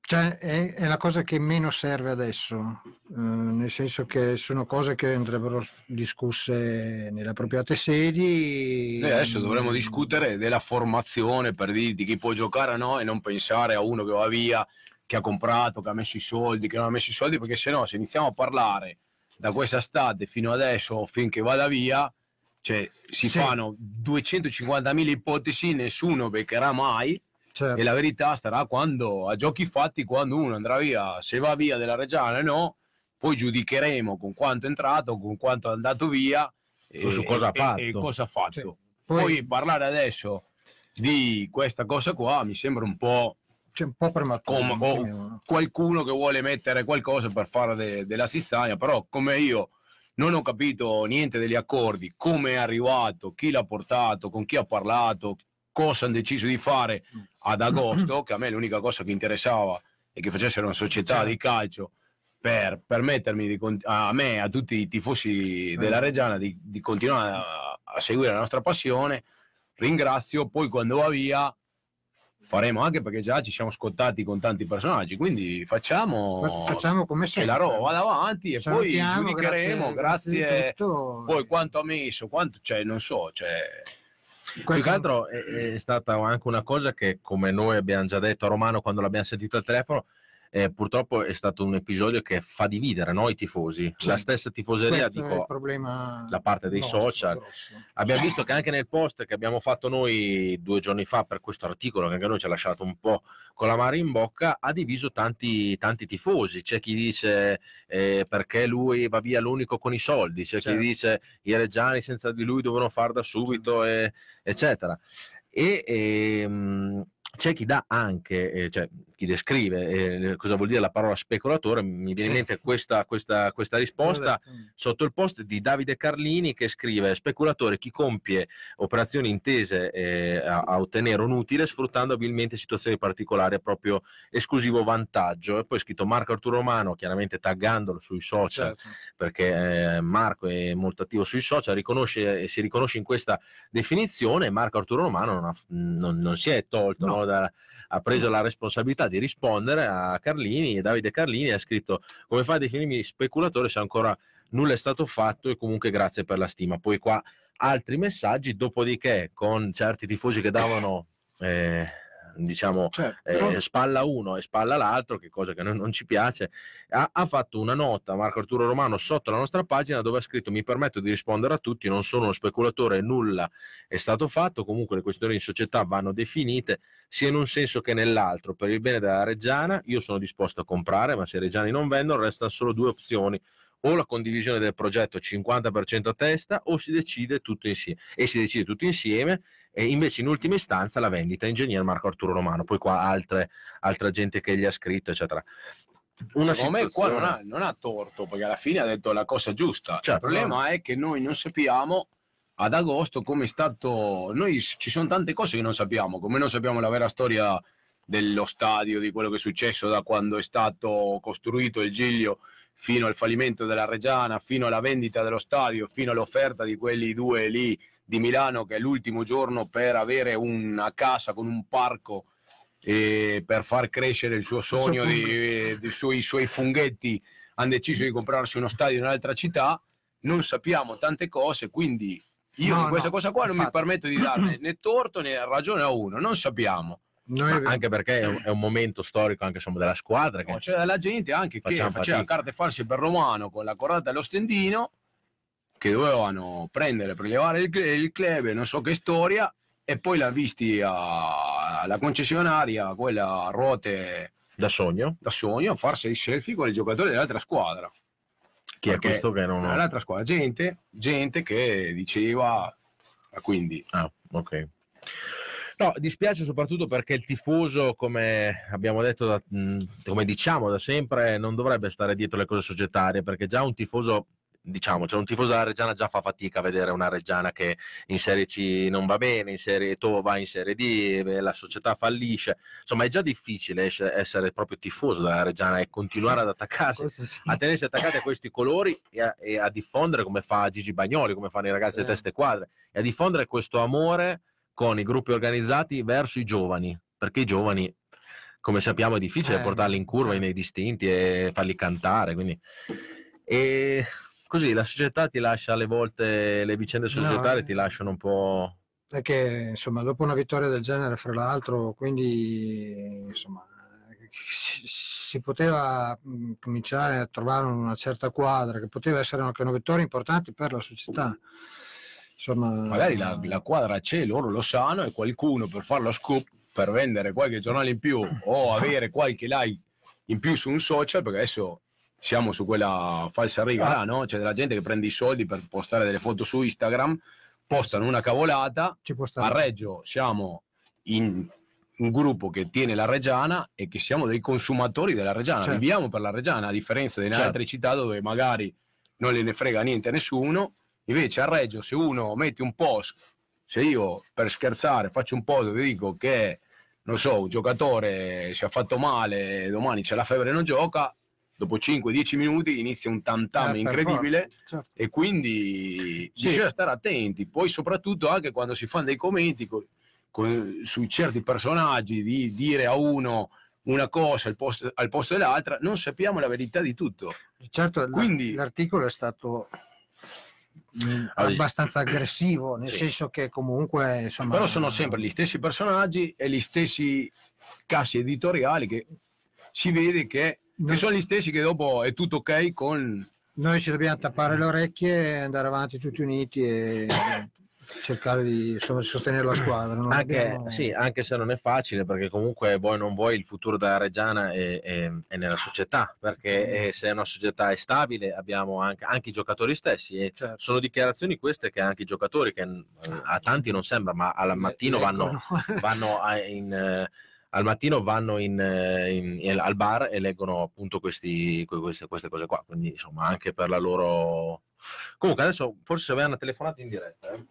cioè, è, è la cosa che meno serve adesso, eh, nel senso che sono cose che andrebbero discusse nelle appropriate sedi. Noi adesso dovremmo Mm, discutere della formazione per dirti chi può giocare o no e non pensare a uno che va via, che ha comprato, che ha messo i soldi, che non ha messo i soldi, perché se no se iniziamo a parlare da questa estate fino adesso, finché vada via, cioè si Sì. fanno 250.000 ipotesi, nessuno beccherà mai certo. e la verità starà quando a giochi fatti, quando uno andrà via, se va via della Reggiana o no, poi giudicheremo con quanto è entrato, con quanto è andato via O su cosa ha e- fatto. e cosa ha fatto. Sì. Poi, Poi parlare adesso di questa cosa qua mi sembra un po' c'è un po' prematuro. come qualcuno che vuole mettere qualcosa per fare de- della zizzania, però come io non ho capito niente degli accordi, come è arrivato, chi l'ha portato, con chi ha parlato, cosa hanno deciso di fare ad agosto, (clears throat) che a me l'unica cosa che interessava è che facessero una società Certo. di calcio per permettermi di a me, a tutti i tifosi della Reggiana di, di continuare a, a seguire la nostra passione. Ringrazio, poi quando va via faremo anche perché già ci siamo scottati con tanti personaggi, quindi facciamo, Fa- Facciamo come che sempre. la roba vada avanti e poi Salutiamo, giudicheremo, grazie, grazie, tutto. poi quanto ha messo, quanto, cioè, non so, cioè, Più Questo- che altro è, è stata anche una cosa che, come noi abbiamo già detto a Romano quando l'abbiamo sentito al telefono, eh, purtroppo è stato un episodio che fa dividere no, i tifosi. Sì. La stessa tifoseria, questo dico, la parte dei nostro, social. grosso. Abbiamo visto che anche nel post che abbiamo fatto noi due giorni fa per questo articolo, che anche noi ci ha lasciato un po' con la mare in bocca, ha diviso tanti, tanti tifosi. C'è chi dice eh, perché lui va via l'unico con i soldi, c'è Certo. chi dice i reggiani senza di lui devono far da subito, e- eccetera. E ehm, c'è chi dà anche, eh, cioè chi descrive eh, cosa vuol dire la parola speculatore, mi viene in mente questa, questa, questa risposta sotto il post di Davide Carlini che scrive speculatore chi compie operazioni intese eh, a, a ottenere un utile sfruttando abilmente situazioni particolari a proprio esclusivo vantaggio e poi scritto Marco Arturo Romano chiaramente taggandolo sui social Certo. perché eh, Marco è molto attivo sui social riconosce si riconosce in questa definizione Marco Arturo Romano non, ha- non- non si è tolto No, no, diciamo, da- ha preso la responsabilità di rispondere a Carlini e Davide Carlini ha scritto come fa a definirmi speculatore se ancora nulla è stato fatto e comunque grazie per la stima. Poi qua altri messaggi, dopodiché con certi tifosi che davano... eh, diciamo Cioè, eh, però- spalla uno e spalla l'altro, che cosa che a noi non ci piace, ha, ha fatto una nota Marco Arturo Romano sotto la nostra pagina dove ha scritto mi permetto di rispondere a tutti, non sono uno speculatore, nulla è stato fatto, comunque le questioni in società vanno definite sia in un senso che nell'altro, per il bene della Reggiana io sono disposto a comprare, ma se i Reggiani non vendono restano solo due opzioni. O la condivisione del progetto 50% a testa o si decide tutto insieme e si decide tutto insieme e invece in ultima istanza la vendita ingegner Marco Arturo Romano poi qua altre, altra gente che gli ha scritto eccetera una Secondo me qua non situazione- ha, non ha torto, perché alla fine ha detto la cosa giusta. Certo, il problema è che noi non sappiamo ad agosto come è stato... Noi ci sono tante cose che non sappiamo, come non sappiamo la vera storia dello stadio, di quello che è successo da quando è stato costruito il Giglio fino al fallimento della Reggiana, fino alla vendita dello stadio, fino all'offerta di quelli due lì di Milano che è l'ultimo giorno per avere una casa con un parco e per far crescere il suo sogno di, dei suoi, suoi funghetti hanno deciso di comprarsi uno stadio in un'altra città non sappiamo tante cose quindi io No, in questa no, cosa qua non mi infatti. permetto di darne (clears throat) né torto né ragione a uno non sappiamo Noi anche perché è un, è un momento storico anche insomma, della squadra che No, c'era della gente anche che faceva fatica. carte false per Romano con la cordata allo stendino che dovevano prendere per levare il, il club non so che storia e poi l'ha visti a- alla concessionaria quella a ruote da sogno? Da sogno a farsi i selfie con i giocatori dell'altra squadra. Chi è Perché questo che non ho l'altra squadra? Gente, gente che diceva ah, quindi. Ah, ok. No, dispiace soprattutto perché il tifoso, come abbiamo detto, da- mh, come diciamo da sempre, non dovrebbe stare dietro le cose societarie, perché già un tifoso, diciamo, cioè un tifoso della Reggiana già fa fatica a vedere una Reggiana che in Serie C non va bene, in Serie To va in Serie D, la società fallisce. Insomma, è già difficile es- essere proprio tifoso della Reggiana e continuare ad (laughs) attaccarsi sì. a tenersi attaccati a questi colori e a, e a diffondere come fa Gigi Bagnoli, come fanno i ragazzi di teste quadre, e a diffondere questo amore con i gruppi organizzati verso i giovani, perché i giovani, come sappiamo, è difficile Eh, portarli in curva certo. nei distinti e farli cantare. Quindi... E così la società ti lascia alle volte, le vicende No, societarie eh. ti lasciano un po'... Perché insomma, dopo una vittoria del genere, fra l'altro, quindi insomma, (laughs) si, poteva mh, cominciare a trovare una certa quadra che poteva essere anche una vittoria importante per la società. Insomma, magari la, la quadra c'è, loro lo sanno e qualcuno per fare lo scoop, per vendere qualche giornale in più o avere qualche like in più su un social, perché adesso siamo su quella falsa riga là, no? C'è della gente che prende i soldi per postare delle foto su Instagram, postano una cavolata, a. Reggio siamo in un gruppo che tiene la Reggiana e che siamo dei consumatori della Reggiana, Certo. viviamo per la Reggiana, a differenza delle Certo. altre città dove magari non ne frega niente a nessuno, invece a Reggio se uno mette un post, se io per scherzare faccio un post dove dico che, non so, un giocatore si è fatto male, domani c'è la febbre e non gioca, dopo 5-10 minuti inizia un tam tam Eh, incredibile certo. e quindi Sì. bisogna stare attenti. Poi, soprattutto, anche quando si fanno dei commenti co- co- su certi personaggi, di dire a uno una cosa al posto, al posto dell'altra, non sappiamo la verità di tutto. Certo, Quindi- l'articolo è stato mh, Ah, abbastanza aggressivo, nel Sì. senso che comunque insomma, Però sono sempre gli stessi personaggi e gli stessi cassi editoriali che si vede che, che Noi- sono gli stessi che dopo è tutto ok con Noi ci dobbiamo tappare le orecchie e andare avanti tutti uniti e cercare di insomma, sostenere la squadra. non Anche, abbiamo- sì, anche se non è facile, perché comunque vuoi o non vuoi il futuro della Reggiana è, è- è nella società, perché eh, se una società è stabile abbiamo anche, anche i giocatori stessi e Certo. sono dichiarazioni queste che anche i giocatori, che eh, a tanti non sembra, ma al mattino vanno, vanno a- in, eh, al mattino vanno in, eh, in- in- al bar e leggono appunto questi, que- queste, queste cose qua, quindi insomma anche per la loro... Comunque adesso forse se aveva una telefonata in diretta. eh.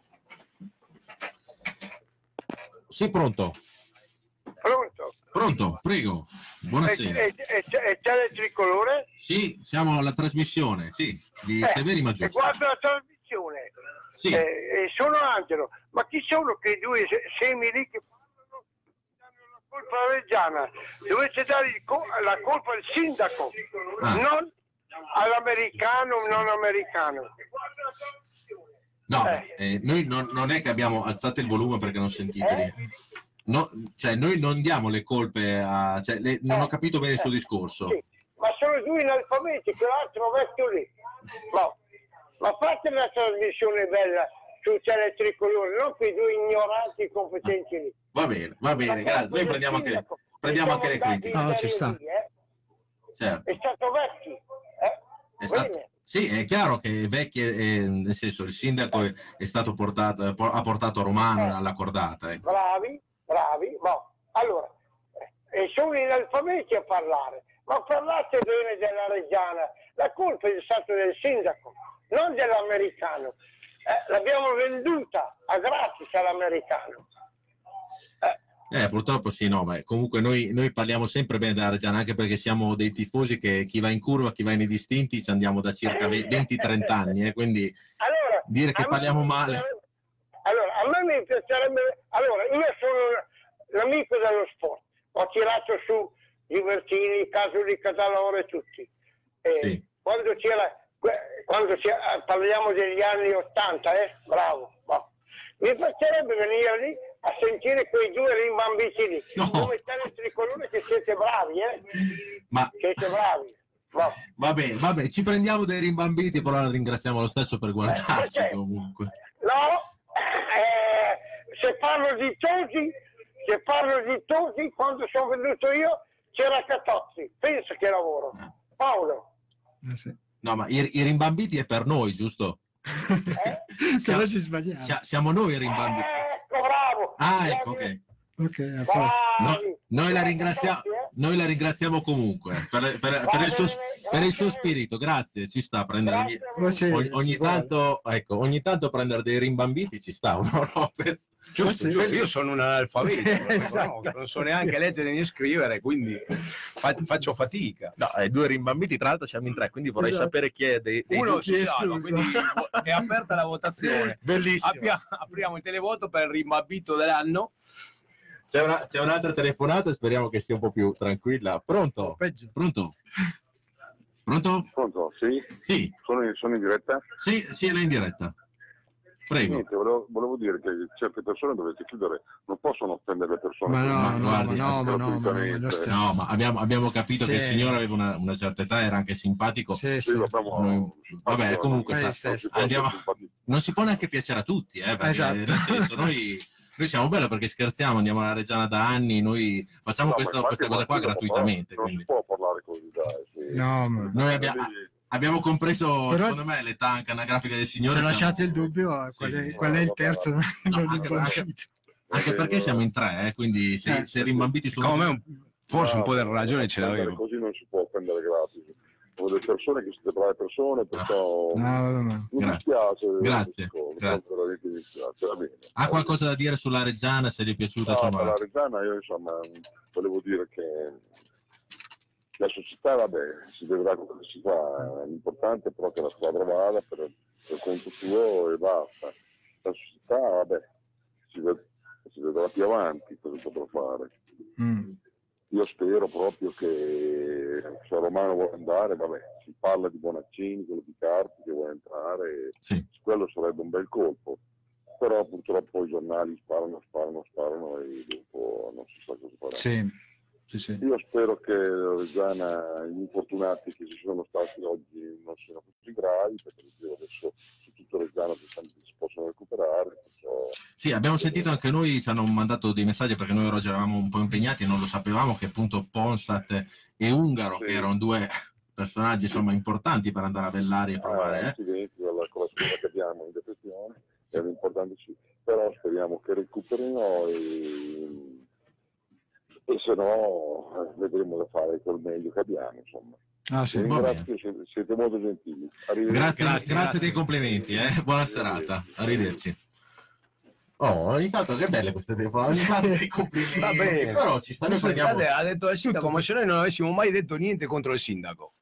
Sì, pronto. Pronto? Pronto, prego. Buonasera. e c'è il tricolore? Sì, siamo alla trasmissione, sì, di Eh, Severi E Maggiore. guardo la trasmissione. Sì. Eh, sono Angelo. Ma chi sono quei due se- semi lì che colpa alla Reggiana, dovete dare la colpa al sindaco, Ah. non all'americano non americano. No, Eh. eh, noi non, non è che abbiamo alzato il volume perché non sentite lì. No, cioè, noi non diamo le colpe a... Cioè, le- non ho capito bene il suo discorso. Sì, ma sono due analfabeti, quell'altro vecchio lì. No. Ma fate una trasmissione bella su Tele Tricolore, non quei due ignoranti competenti lì. Va bene, va bene, grazie. Noi prendiamo anche, prendiamo anche le critiche. Ah, in ci sta. B, eh. Certo. È stato vecchio. Eh? È stato-. Sì, è chiaro che vecchi, eh, nel senso, il sindaco è, è stato portato, eh, ha portato Romano alla cordata. ecco. bravi, bravi, no. Allora, eh, e sono inalfabeti a parlare, ma parlate bene della Reggiana. La colpa è stata del sindaco, non dell'americano. Eh, l'abbiamo venduta a gratis all'americano. Eh, purtroppo sì, no, ma comunque noi, noi parliamo sempre bene della Reggiana, anche perché siamo dei tifosi che chi va in curva, chi va nei distinti, ci andiamo da circa ve- 20-30 anni, eh, quindi Allora, dire che parliamo male. Allora, a me mi piacerebbe... Allora, io sono l'amico dello sport. Ho tirato su Divertini, Caso di Catalore, tutti. E Sì. Quando c'era... Quando c'era- parliamo degli anni 80, eh? Bravo. boh. Mi piacerebbe venire lì a sentire quei due rimbambiti lì. No. Come stanno il tricolore che siete bravi, eh? Ma Siete bravi. Boh. va bene, va bene, ci prendiamo dei rimbambiti, però la ringraziamo lo stesso per guardarci perché? comunque. No, eh, se parlo di Tosi, se parlo di Tosi, quando sono venuto io c'era Catozzi, pensa che lavoro. Paolo, Eh, sì. No, ma i, i rimbambiti è per noi, giusto? Però ci sbagliamo. Sia- siamo noi i rimbambiti. ecco bravo. Ah, ecco, ok. Ok, a posto. Bravi. No, noi, la ringrazia- eh? noi la ringraziamo comunque per, per- per il suo, per il suo spirito, grazie, ci sta a prendere ogni, ogni guarda. tanto, ecco, ogni tanto prendere dei rimbambiti ci sta, (laughs) uno Lopez. Giusto, sì. giusto. io sono un analfabeto, Sì, non, esatto. non so neanche leggere né scrivere, quindi fa- faccio fatica. No, eh, due rimbambiti, tra l'altro siamo in tre, quindi vorrei Esatto. sapere chi è dei, dei Uno ci escluso. quindi è aperta la votazione. (laughs) Bellissimo. Appia- apriamo il televoto per il rimbambito dell'anno. C'è, una- c'è un'altra telefonata, speriamo che sia un po' più tranquilla. Pronto? Peggio. Pronto? Pronto? Pronto? Sì? Sì, Sono in, sono in diretta? sì, sì, è lei in diretta. Prego. Niente, volevo, volevo dire che certe persone dovete chiudere, non possono offendere le persone. Ma no, Ma no, guardi, ma no, ma no, ma no. No, ma abbiamo, abbiamo capito che il Sì. signore aveva una, una certa età, era anche simpatico. Sì, Sì, sì. Noi- vabbè, comunque Eh, sta- sì, sì. andiamo- non si può neanche piacere a tutti, eh, perché Esatto. senso, noi, noi siamo bello perché scherziamo, andiamo alla Reggiana da anni, noi facciamo No, questo- questa cosa qua non gratuitamente. parlare- quindi. Non si può parlare così, dai. sì. No, ma... Noi abbia- Quindi- abbiamo compreso, Però- secondo me, l'età anche anagrafica del signore. Ci siamo- lasciate il dubbio, eh, qual, è, Sì. qual è il terzo? (laughs) non anche- rimbambito. Anche perché siamo in tre, eh, quindi se, Eh. se rimbambiti sono... Secondo me un- forse un No, po' di ragione ce l'avevo. Così non si può offendere gratis. Sono delle persone che siete brave persone, perciò No, no, no. mi Grazie. dispiace. Grazie, grazie. veramente mi dispiace, va bene. Ha qualcosa da dire sulla Reggiana, se gli è piaciuta? No, la Reggiana io insomma volevo dire che la società vabbè si vedrà come si fa, l'importante è però che la squadra vada per, per conto suo e basta. La società vabbè si, ved- si vedrà più avanti cosa potrà fare. Mm. Io spero proprio che se Romano vuole andare, vabbè, si parla di Bonaccini, quello di Carpi che vuole entrare, Sì. quello sarebbe un bel colpo. Però purtroppo i giornali sparano, sparano, sparano e dopo non si sa cosa fare. Sì, sì, sì. Io spero che Reggiana, gli infortunati che ci sono stati oggi non siano così gravi, perché adesso su tutto Reggiana si, possono recuperare. Perciò... Sì, abbiamo sentito anche noi, ci hanno mandato dei messaggi perché noi oggi eravamo un po' impegnati e non lo sapevamo che appunto Ponsat e Ungaro, Sì. che erano due personaggi insomma importanti per andare a Bellari e provare. Ah, eh. dalla- con la squadra che abbiamo in depressione, è importante sì. Però speriamo che recuperino e, e se no eh, vedremo da fare col meglio che abbiamo. Insomma. Ah, sì. Ringrazio, siete, siete molto gentili. Arrivederci. Grazie, Grazie, grazie, grazie. dei complimenti, eh. buona serata, arrivederci. Oh, ogni tanto che belle queste telefonate, ogni tanto dei complimenti, Va bene. però ci stanno, Noi prendiamo... ha detto il sindaco, ma se noi non avessimo mai detto niente contro il sindaco.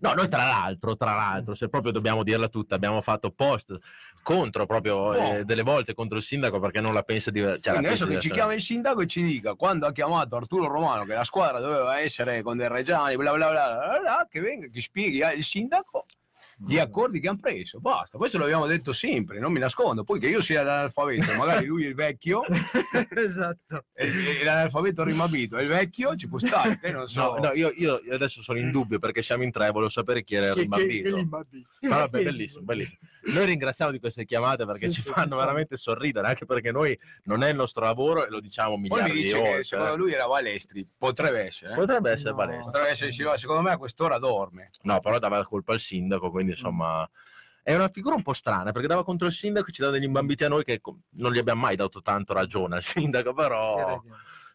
No, noi tra l'altro, tra l'altro, se proprio dobbiamo dirla tutta, abbiamo fatto post contro proprio eh, delle volte contro il sindaco perché non la pensa di... Cioè, Quindi adesso che ci chiama il sindaco e ci dica quando ha chiamato Arturo Romano che la squadra doveva essere con dei Reggiani, bla bla, bla, bla, bla, che venga, che spieghi al sindaco gli accordi che hanno preso. Basta, questo l'abbiamo detto sempre, non mi nascondo. Poi che io sia l'analfabeto, magari lui è il vecchio, (laughs) esatto. e, e l'analfabeto rimabito è il vecchio, ci può stare. Te non so. No, no, io, io adesso sono in dubbio perché siamo in tre, volevo sapere chi era il Che- che- che gli bambini. Ma vabbè, bellissimo, bellissimo. Noi ringraziamo di queste chiamate perché Sì, ci sì, fanno sì. veramente sorridere, anche perché noi non è il nostro lavoro e lo diciamo Poi mi miliardi di dice volte. che secondo eh. lui era Valestri, potrebbe essere. eh. Potrebbe essere No. Valestri. Potrebbe essere Silva, secondo me a quest'ora dorme. No, però dava la colpa al sindaco, quindi insomma... È una figura un po' strana perché dava contro il sindaco e ci dava degli imbambiti a noi che non gli abbiamo mai dato tanto ragione al sindaco, però,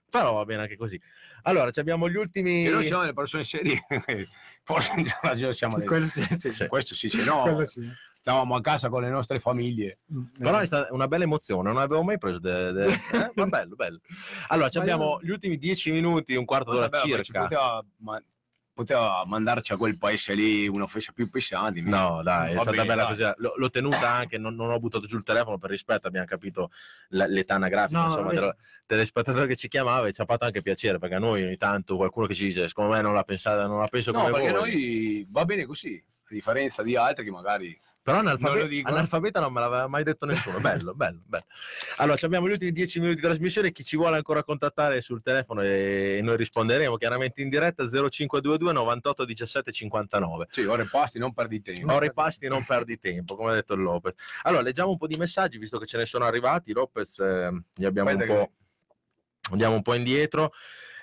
però va bene anche così. Allora, ci abbiamo gli ultimi... E noi siamo delle persone serie, (laughs) forse siamo dei... Quello sì, sì, Sì. Questo sì, se no, quello sì. Stavamo a casa con le nostre famiglie. Però è stata una bella emozione, non avevo mai preso. de- de- (laughs) eh? Ma bello, bello. Allora, io- abbiamo gli ultimi dieci minuti, un quarto d'ora circa. Poteva, ma- poteva mandarci a quel paese lì un'offesa più pesante. No, dai, è Va stata bene, bella dai. così. L'ho, l'ho tenuta anche, non, non ho buttato giù il telefono per rispetto, abbiamo capito la- l'età anagrafica No, insomma, dello- telespettatore che ci chiamava e ci ha fatto anche piacere perché a noi ogni tanto qualcuno che ci dice secondo me non la pensate, non la penso No, come perché voi. noi va bene così, a differenza di altri che magari... Però Non analfabe- lo dicono. analfabeta non me l'aveva mai detto nessuno. Bello, (laughs) bello, bello. Allora, ci abbiamo gli ultimi dieci minuti di trasmissione. Chi ci vuole ancora contattare sul telefono e noi risponderemo chiaramente in diretta 0522 98 17 59. Sì, ore pasti, non perdi tempo. Ora i pasti non perdi tempo, come ha detto Lopez. Allora, leggiamo un po' di messaggi, visto che ce ne sono arrivati. Lopez, eh, li abbiamo un Aspetta po'. Andiamo un po' indietro.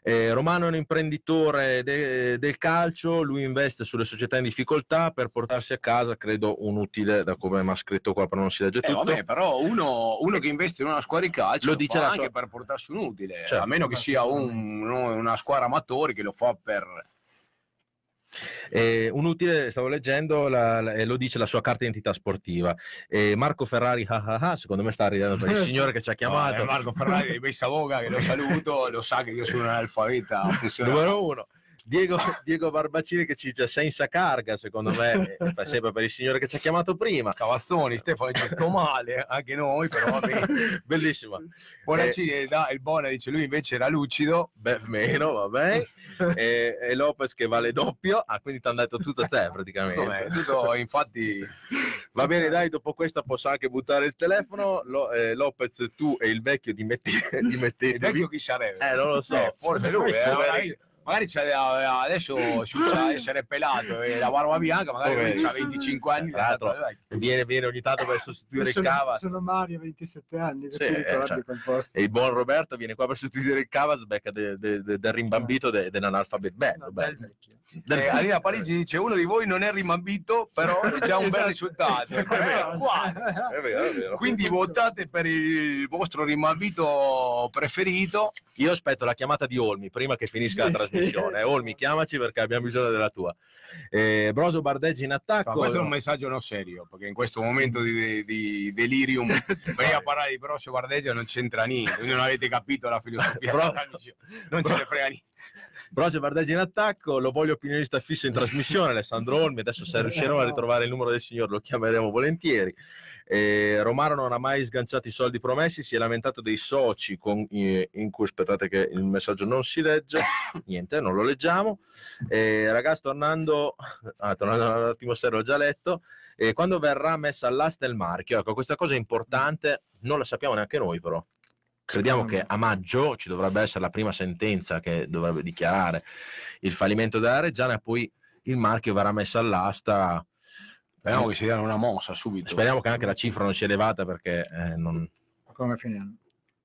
Eh, Romano è un imprenditore de- del calcio, lui investe sulle società in difficoltà per portarsi a casa, credo, un utile, da come mi ha scritto qua, però non si legge Eh, tutto. vabbè, però uno, uno che investe in una squadra di calcio Lo dice anche sua- per portarsi un utile, Certo. a meno che sia un- una squadra amatori che lo fa per... Eh, un utile, stavo leggendo, la- la- lo dice la sua carta d'identità sportiva. Eh, Marco Ferrari, ah ah ah, secondo me sta ridendo per il (laughs) signore che ci ha chiamato. No, eh, Marco Ferrari di Messa Boga che lo saluto, lo sa che io sono un analfabeta. (laughs) Numero uno. Diego, (laughs) Diego Barbacini che ci dice senza carga, secondo me, eh, sempre per il signore che ci ha chiamato prima. Cavazzoni, Stefano dice sto male, anche noi, però va bene. (laughs) Bellissima. Bonaccini dà il Bona dice lui invece era lucido. Beh, meno, vabbè. e, e Lopez che vale doppio. Ah, quindi ti hanno detto tutto a te (laughs) praticamente. Tutto, infatti, Va bene, dai, dopo questa posso anche buttare il telefono. Lo- eh, Lopez, tu e il vecchio dimetti- il dimettetevi. vecchio chi sarebbe? Eh, non lo so. Eh, forse lui, eh, magari, c'è- adesso si usa essere pelato e la barba bianca, magari ha 25 anni. Tra l'altro, viene, viene ogni tanto per sostituire il sono, Cavas. sono Mario, 27 anni, Sì, eh, cioè. E il buon Roberto viene qua per sostituire il Cavas, becca de- de- de- del rimbambito de- dell'analfabeto. Bello, No, bello. Del- Eh, Alina Parigi dice uno di voi non è rimambito, però è già un bel risultato. È vero, guarda. È vero, è vero. Quindi votate per il vostro rimambito preferito. Io aspetto la chiamata di Olmi prima che finisca la trasmissione. (laughs) Eh, (laughs) Olmi, chiamaci perché abbiamo bisogno della tua. Eh, Broso Bardeggi in Ma attacco. questo è un messaggio non serio, perché in questo momento di, di delirium (laughs) venire a parlare di Brosso Guardeggio non c'entra niente, non avete capito la filosofia Broso- trasmissione, non ce ne frega niente. Broso Bardeggi in attacco, lo voglio opinionista fisso in trasmissione, Alessandro Olmi. Adesso se riusciremo a ritrovare il numero del signor lo chiameremo volentieri. Eh, Romano non ha mai sganciato i soldi promessi, si è lamentato dei soci con, eh, in cui aspettate che il messaggio non si legge, (coughs) niente, non lo leggiamo. Eh, ragazzi, tornando, ah, tornando all'attimo serio, l'ho già letto. Eh, quando verrà messa all'asta il marchio, ecco, questa cosa è importante, non la sappiamo neanche noi, però. Crediamo che a maggio ci dovrebbe essere la prima sentenza che dovrebbe dichiarare il fallimento della Reggiana e poi il marchio verrà messo all'asta. Speriamo che si diano una mossa subito. Speriamo che anche la cifra non sia elevata perché eh, non- Come finiamo?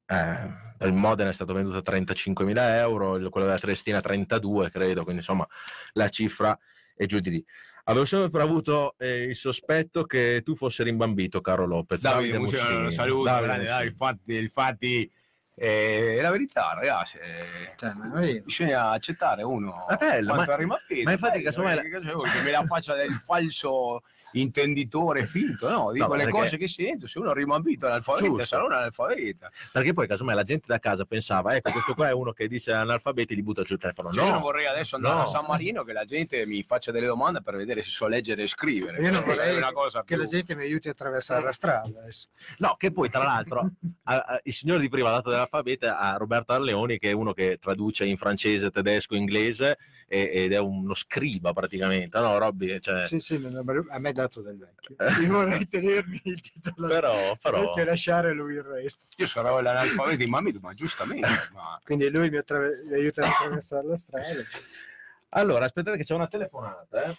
eh, il Modena è stato venduto a 35.000 euro, il- quello della Triestina a 32 credo, quindi insomma la cifra è giù di lì. Avevo sempre avuto eh, il sospetto che tu fossi rimbambito, caro Lopez. Davide Davide Mussini. saluto, Davide grande, dai, infatti, infatti E la verità, ragazzi, eh, Cioè, ma noi- bisogna accettare uno È bello, ma- ma infatti, bello, casomai la- eh, che me la faccia del falso intenditore finto, no? Dico No, le perché- cose che sento, se uno è rimambito analfabeta, sarà un analfabeta. Perché poi casomai la gente da casa pensava, ecco, questo qua è uno che dice analfabeti, gli butta giù il telefono. Cioè, io non No, vorrei adesso andare no. a San Marino che la gente mi faccia delle domande per vedere se so leggere e scrivere. Io non vorrei una cosa che più... la gente mi aiuti a attraversare la strada. adesso. no, che poi tra l'altro a- a- il signore di prima ha dato dell'alfabeto a Roberto Arleoni, che è uno che traduce in francese, tedesco, inglese e- ed è uno scriba praticamente, no Robby? Cioè, Sì, sì, a me è dato del vecchio. Io vorrei tenermi il titolo però, però... e lasciare lui il resto. Io sarò l'analfabeta in mamito, ma giustamente. Ma... (laughs) Quindi lui mi, attraver- mi aiuta ad attraversare la strada. Allora, aspettate che c'è una telefonata, eh.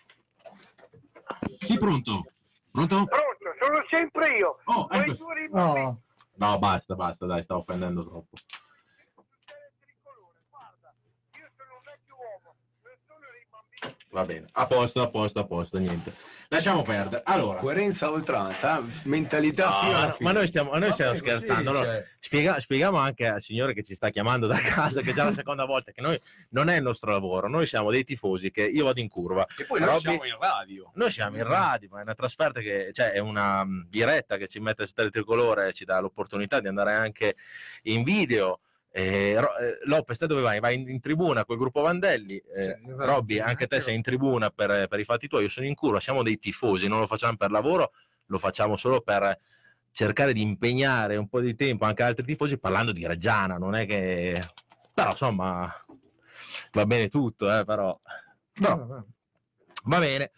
Sì, pronto? Pronto? Pronto, sono sempre io. Oh, ecco. No, No, basta, basta, dai, stavo offendendo troppo. tricolore, guarda, io sono un vecchio uomo, non sono rimbambito. Va bene, a posto, a posto, a posto, niente. Lasciamo perdere. Allora, Coerenza a oltranza, mentalità No, ma- ma noi stiamo, noi stiamo scherzando. sì, no? cioè, Spiega- spieghiamo anche al signore che ci sta chiamando da casa, che è già la seconda volta, che noi non è il nostro lavoro, noi siamo dei tifosi che io vado in curva. E poi noi Robby- siamo in radio. Noi siamo in radio, ma è una trasferta che cioè, è una mh, diretta che ci mette a stare il tricolore, ci dà l'opportunità di andare anche in video. Eh, eh, Lopez, te dove vai? Vai in, in tribuna col gruppo Vandelli. Eh, Sì, va- Robby, anche te sei in tribuna per, per i fatti tuoi. Io sono in curva, siamo dei tifosi, non lo facciamo per lavoro, lo facciamo solo per cercare di impegnare un po' di tempo anche altri tifosi parlando di Reggiana. Non è che. Però insomma, va bene tutto, eh, però. però. Va bene.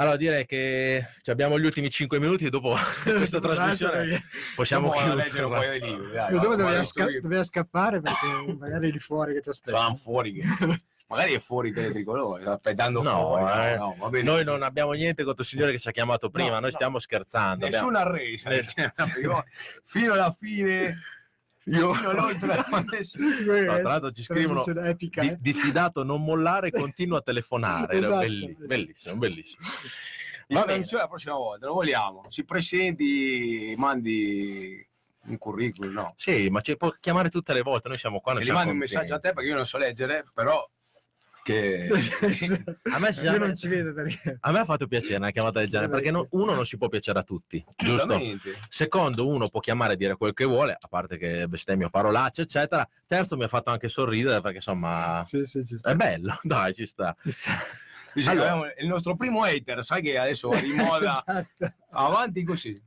Allora direi che ci abbiamo gli ultimi 5 minuti e dopo (laughs) questa trasmissione possiamo chiudere. leggere un paio di libri. Dai, Io va, dopo va, doveva, va, sca- doveva scappare perché magari lì fuori che ti aspetta. Saranno fuori. che- Magari è fuori per il tricolore, sta aspettando No, fuori. no, eh. no, va bene. Noi non abbiamo niente contro il signore che ci ha chiamato prima, No, noi no. stiamo scherzando. abbiamo- Nessuna resa. Ness- (laughs) Io- fino alla fine. Io- (laughs) all'oltre. (laughs) No, tra l'altro ci scrivono epica, di, eh. diffidato non mollare, (laughs) continua a telefonare. Esatto. Belli- bellissimo, bellissimo. Va Va bene, la prossima volta, lo vogliamo. Si presenti, mandi un curriculum, no? Sì, ma ci può chiamare tutte le volte, noi siamo qua. Siamo mandi un messaggio a te perché io non so leggere, però che (laughs) A me, Io non ci vedo perché. a me ha fatto piacere una chiamata del genere, perché no- uno non si può piacere a tutti, giusto? Secondo, uno può chiamare e dire quel che vuole, a parte che bestemmio parolacce, eccetera. Terzo, mi ha fatto anche sorridere perché insomma Sì, sì, è bello, (laughs) dai, ci sta. Ci sta. Dice, Allora. abbiamo il nostro primo hater, sai che adesso va di (laughs) moda Esatto. avanti così.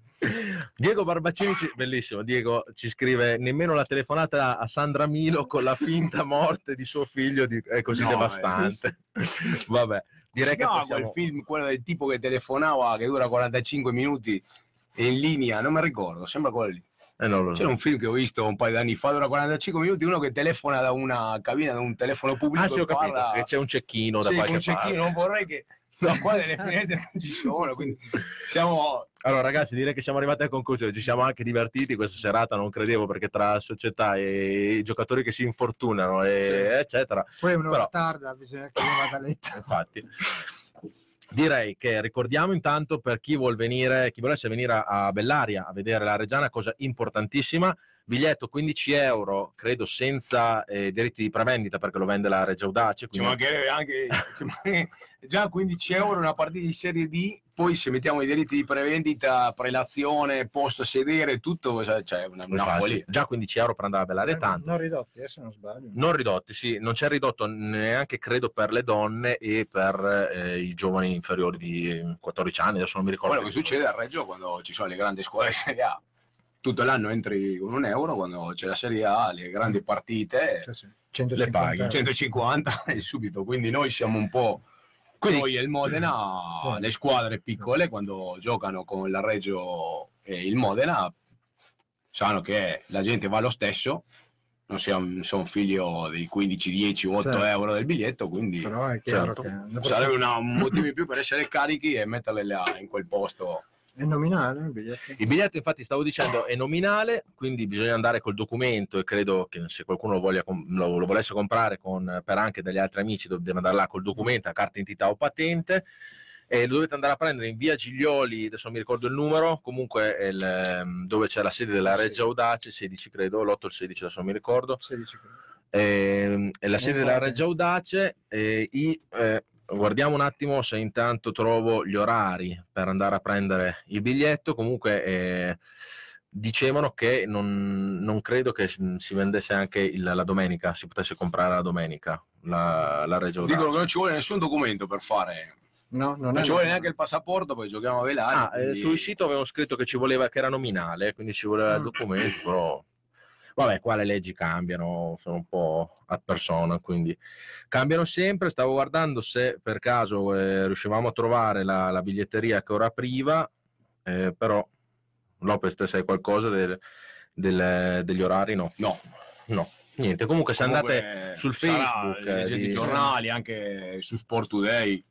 Diego Barbaccini, ci- bellissimo. Diego ci scrive: nemmeno la telefonata a Sandra Milo con la finta morte di suo figlio di- è così No, devastante. (laughs) Vabbè, direi che no, possiamo. quel film, quello del tipo che telefonava che dura 45 minuti e in linea, non mi ricordo, sembra quello lì. Eh, so. C'era un film che ho visto un paio di anni fa, dura 45 minuti, uno che telefona da una cabina, da un telefono pubblico. Ah, sì, ho e capito. parla- Che c'è un cecchino da Sì, qualche con cecchino, parte. non vorrei che... No, qua delle finestre non ci sono, quindi siamo... Allora, ragazzi, direi che siamo arrivati a conclusione. Ci siamo anche divertiti questa serata, non credevo, perché tra società e i giocatori che si infortunano, e eccetera. Poi un'ora Però- tarda bisogna che io vada a letto. (laughs) Infatti. Direi che ricordiamo intanto per chi vuol venire, chi volesse venire a Bellaria a vedere la Reggiana, cosa importantissima, biglietto 15 euro, credo senza eh, diritti di prevendita perché lo vende la Regia Audace. Ci quindi- mancherebbe anche (laughs) mancherebbe- già 15 euro una partita di Serie D, poi se mettiamo i diritti di prevendita, prelazione, posto sedere, tutto, cioè cioè, una, una follia. già 15 euro per andare a Bellaria è tanto. Non ridotti, eh, se non sbaglio. Non ridotti, sì, non c'è ridotto neanche credo per le donne e per eh, i giovani inferiori di eh, 14 anni, adesso non mi ricordo. Quello che succede a Reggio quando ci sono le grandi scuole (laughs) Serie A. Tutto l'anno entri con un euro, quando c'è la Serie A, le grandi partite, Sì, sì. 150 Le paghi, euro. 150 (laughs) e subito. Quindi noi siamo un po'... Quindi- noi e il Modena, (clears throat) Sì. le squadre piccole, quando giocano con la Reggio e il Modena, sanno che la gente va lo stesso, non siamo, sono figlio dei 15, 10, 8 Certo. euro del biglietto, quindi Però è chiaro Certo. che dopo- sarebbe una- un motivo (clears throat) in più per essere carichi e metterle là in quel posto. È nominale il biglietto. Il biglietto, infatti, stavo dicendo, è nominale, quindi bisogna andare col documento e credo che se qualcuno lo, voglia lo, lo volesse comprare con, per anche degli altri amici, deve andare là col documento, a carta identità o patente. E lo dovete andare a prendere in via Giglioli, adesso non mi ricordo il numero, comunque il, ehm, dove c'è la sede della Reggia Audace, 16 credo, l'8 o il 16 adesso non mi ricordo. 16 credo. È la sede della. Reggia Audace e i- eh, guardiamo un attimo se intanto trovo gli orari per andare a prendere il biglietto comunque eh, dicevano che non, non credo che si vendesse anche il- la domenica si potesse comprare la domenica la, la Audace Dicono che non ci vuole nessun documento per fare. No, non, Non ci vuole neanche il passaporto, poi giochiamo a velare. Ah, eh, quindi- sul sito avevano scritto che ci voleva che era nominale quindi ci voleva il Mm. documento però vabbè qua le leggi cambiano sono un po' ad persona quindi cambiano sempre. Stavo guardando se per caso eh, riuscivamo a trovare la, la biglietteria che ora apriva eh, però Lopez te sai qualcosa del- del- degli orari? No. No. no. Niente. Comunque se Comunque, andate sul Facebook eh, leggete di- i giornali, anche su Sport Today,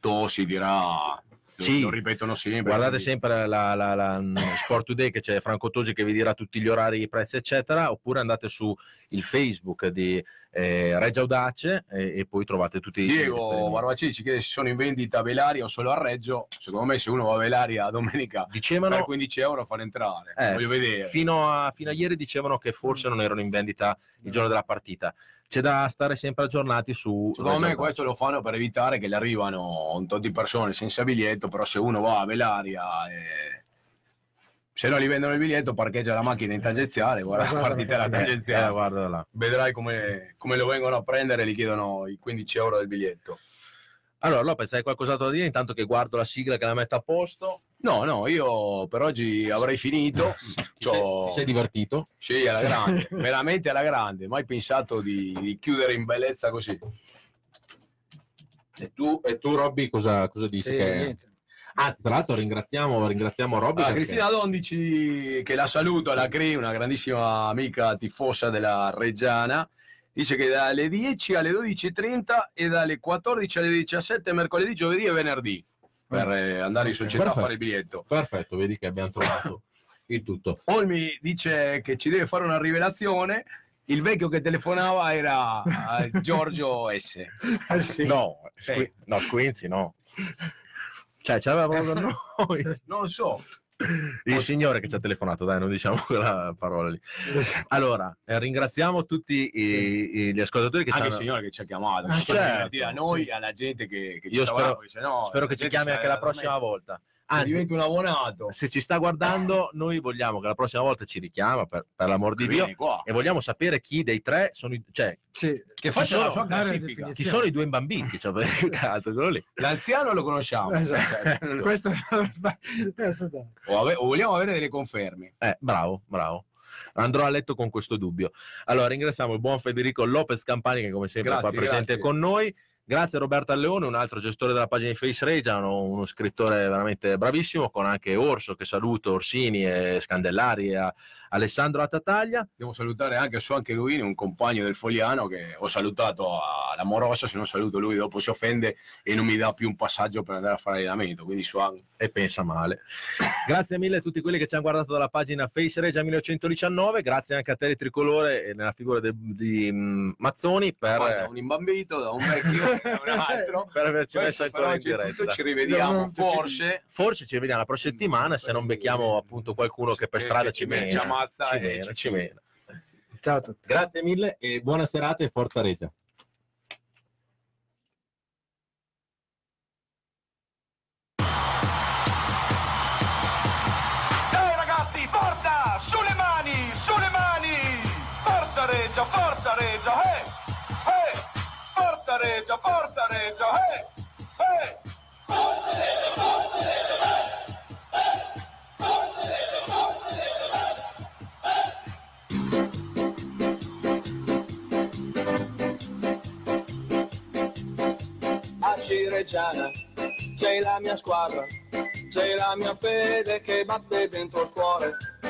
to si dirà, Sì. lo ripetono sempre. Guardate quindi- sempre la, la- la- Sport Today che c'è Franco Tosi che vi dirà tutti gli orari, i prezzi, eccetera, oppure andate su il Facebook di eh, Reggio Audace e, e poi trovate tutti i Diego riferimenti. Barbacini ci chiede se sono in vendita a Velaria o solo a Reggio. Secondo me, se uno va a Velaria domenica per Dicevano 15 euro fanno entrare. Eh, Voglio vedere. fino a, fino a ieri dicevano che forse non erano in vendita il giorno della partita. C'è da stare sempre aggiornati su Secondo me questo lo fanno per evitare che le arrivano un tot di persone senza biglietto, però se uno va a Velaria e se non gli vendono il biglietto parcheggia la macchina in tangenziale, guarda (laughs) la partita la Eh, tangenziale, eh, guarda là. vedrai come, come lo vengono a prendere e gli chiedono i 15 euro del biglietto. Allora Lopez hai qualcos'altro da dire intanto che guardo la sigla che la metto a posto? No, no, io per oggi avrei finito. Ti (laughs) C'ho- sei, sei divertito? Sì, alla grande, (laughs) veramente alla grande, mai pensato di, di chiudere in bellezza così. E tu, e tu Robby cosa, cosa dici? Sì, che... niente. Ah, tra l'altro ringraziamo, ringraziamo Robby. Ah, perché- Cristina Dondici, che la saluto, la CRI, una grandissima amica tifosa della Reggiana, dice che dalle 10 alle 12.30 e dalle 14 alle 17 mercoledì, giovedì e venerdì per eh, andare in società Perfetto. a fare il biglietto. Perfetto, vedi che abbiamo trovato il tutto. Olmi dice che ci deve fare una rivelazione. Il vecchio che telefonava era eh, Giorgio (laughs) S. No, Sì. Squi- no, Squinzi no. Cioè, ce l'aveva proprio con (laughs) noi. Non so. Il signore che ci ha telefonato, dai, non diciamo (laughs) quella parola lì. Allora, eh, ringraziamo tutti i- i- gli ascoltatori che ci Anche il hanno... signore che ci ha chiamato. Ah, certo, a noi sì. alla gente che, che ci Io spero- sennò Spero che ci chiami anche la prossima volta. Se Anzi, diventi un abbonato. se ci sta guardando, noi vogliamo che la prossima volta ci richiama, per, per l'amor di Dio, qua. e vogliamo sapere chi dei tre sono i... Cioè, Sì, Che faccia sono- la sua classifica. chi sono i due bambini? Cioè. L'anziano lo conosciamo. Esatto. (laughs) Questo adesso dai. O, ave- o vogliamo avere delle conferme. Eh, bravo, bravo. Andrò a letto con questo dubbio. Allora, ringraziamo il buon Federico Lopez Campani, che come sempre è qua Grazie, presente grazie. con noi. Grazie Roberto Alleone, un altro gestore della pagina di Face Regia, uno, uno scrittore veramente bravissimo, con anche Orso, che saluto, Orsini e Scandellari e a- Alessandro Attataglia. Devo salutare anche su anche Guini, un compagno del Fogliano che ho salutato alla Morossa, se non saluto lui dopo si offende e non mi dà più un passaggio per andare a fare allenamento, quindi su An- e pensa male. Grazie mille a tutti quelli che ci hanno guardato dalla pagina Face Regia 1919, grazie anche a te Tricolore e nella figura de- di mm, Mazzoni per, da un imbambito, da un vecchio, (laughs) da un altro. per averci messo ancora in diretta. ci rivediamo forse Forse ci vediamo la prossima settimana se non becchiamo appunto qualcuno che per strada ci ci ammazza ci e mena, ci ci mena. Ciao a tutti. Grazie mille e buona serata e forza Regia. Dai ragazzi, forza! Sulle mani, sulle mani! Forza Reggio, forza Reggio, eh! Eh! Forza Reggio, forza Cireggiana c'è la mia squadra, c'è la mia fede che batte dentro il cuore.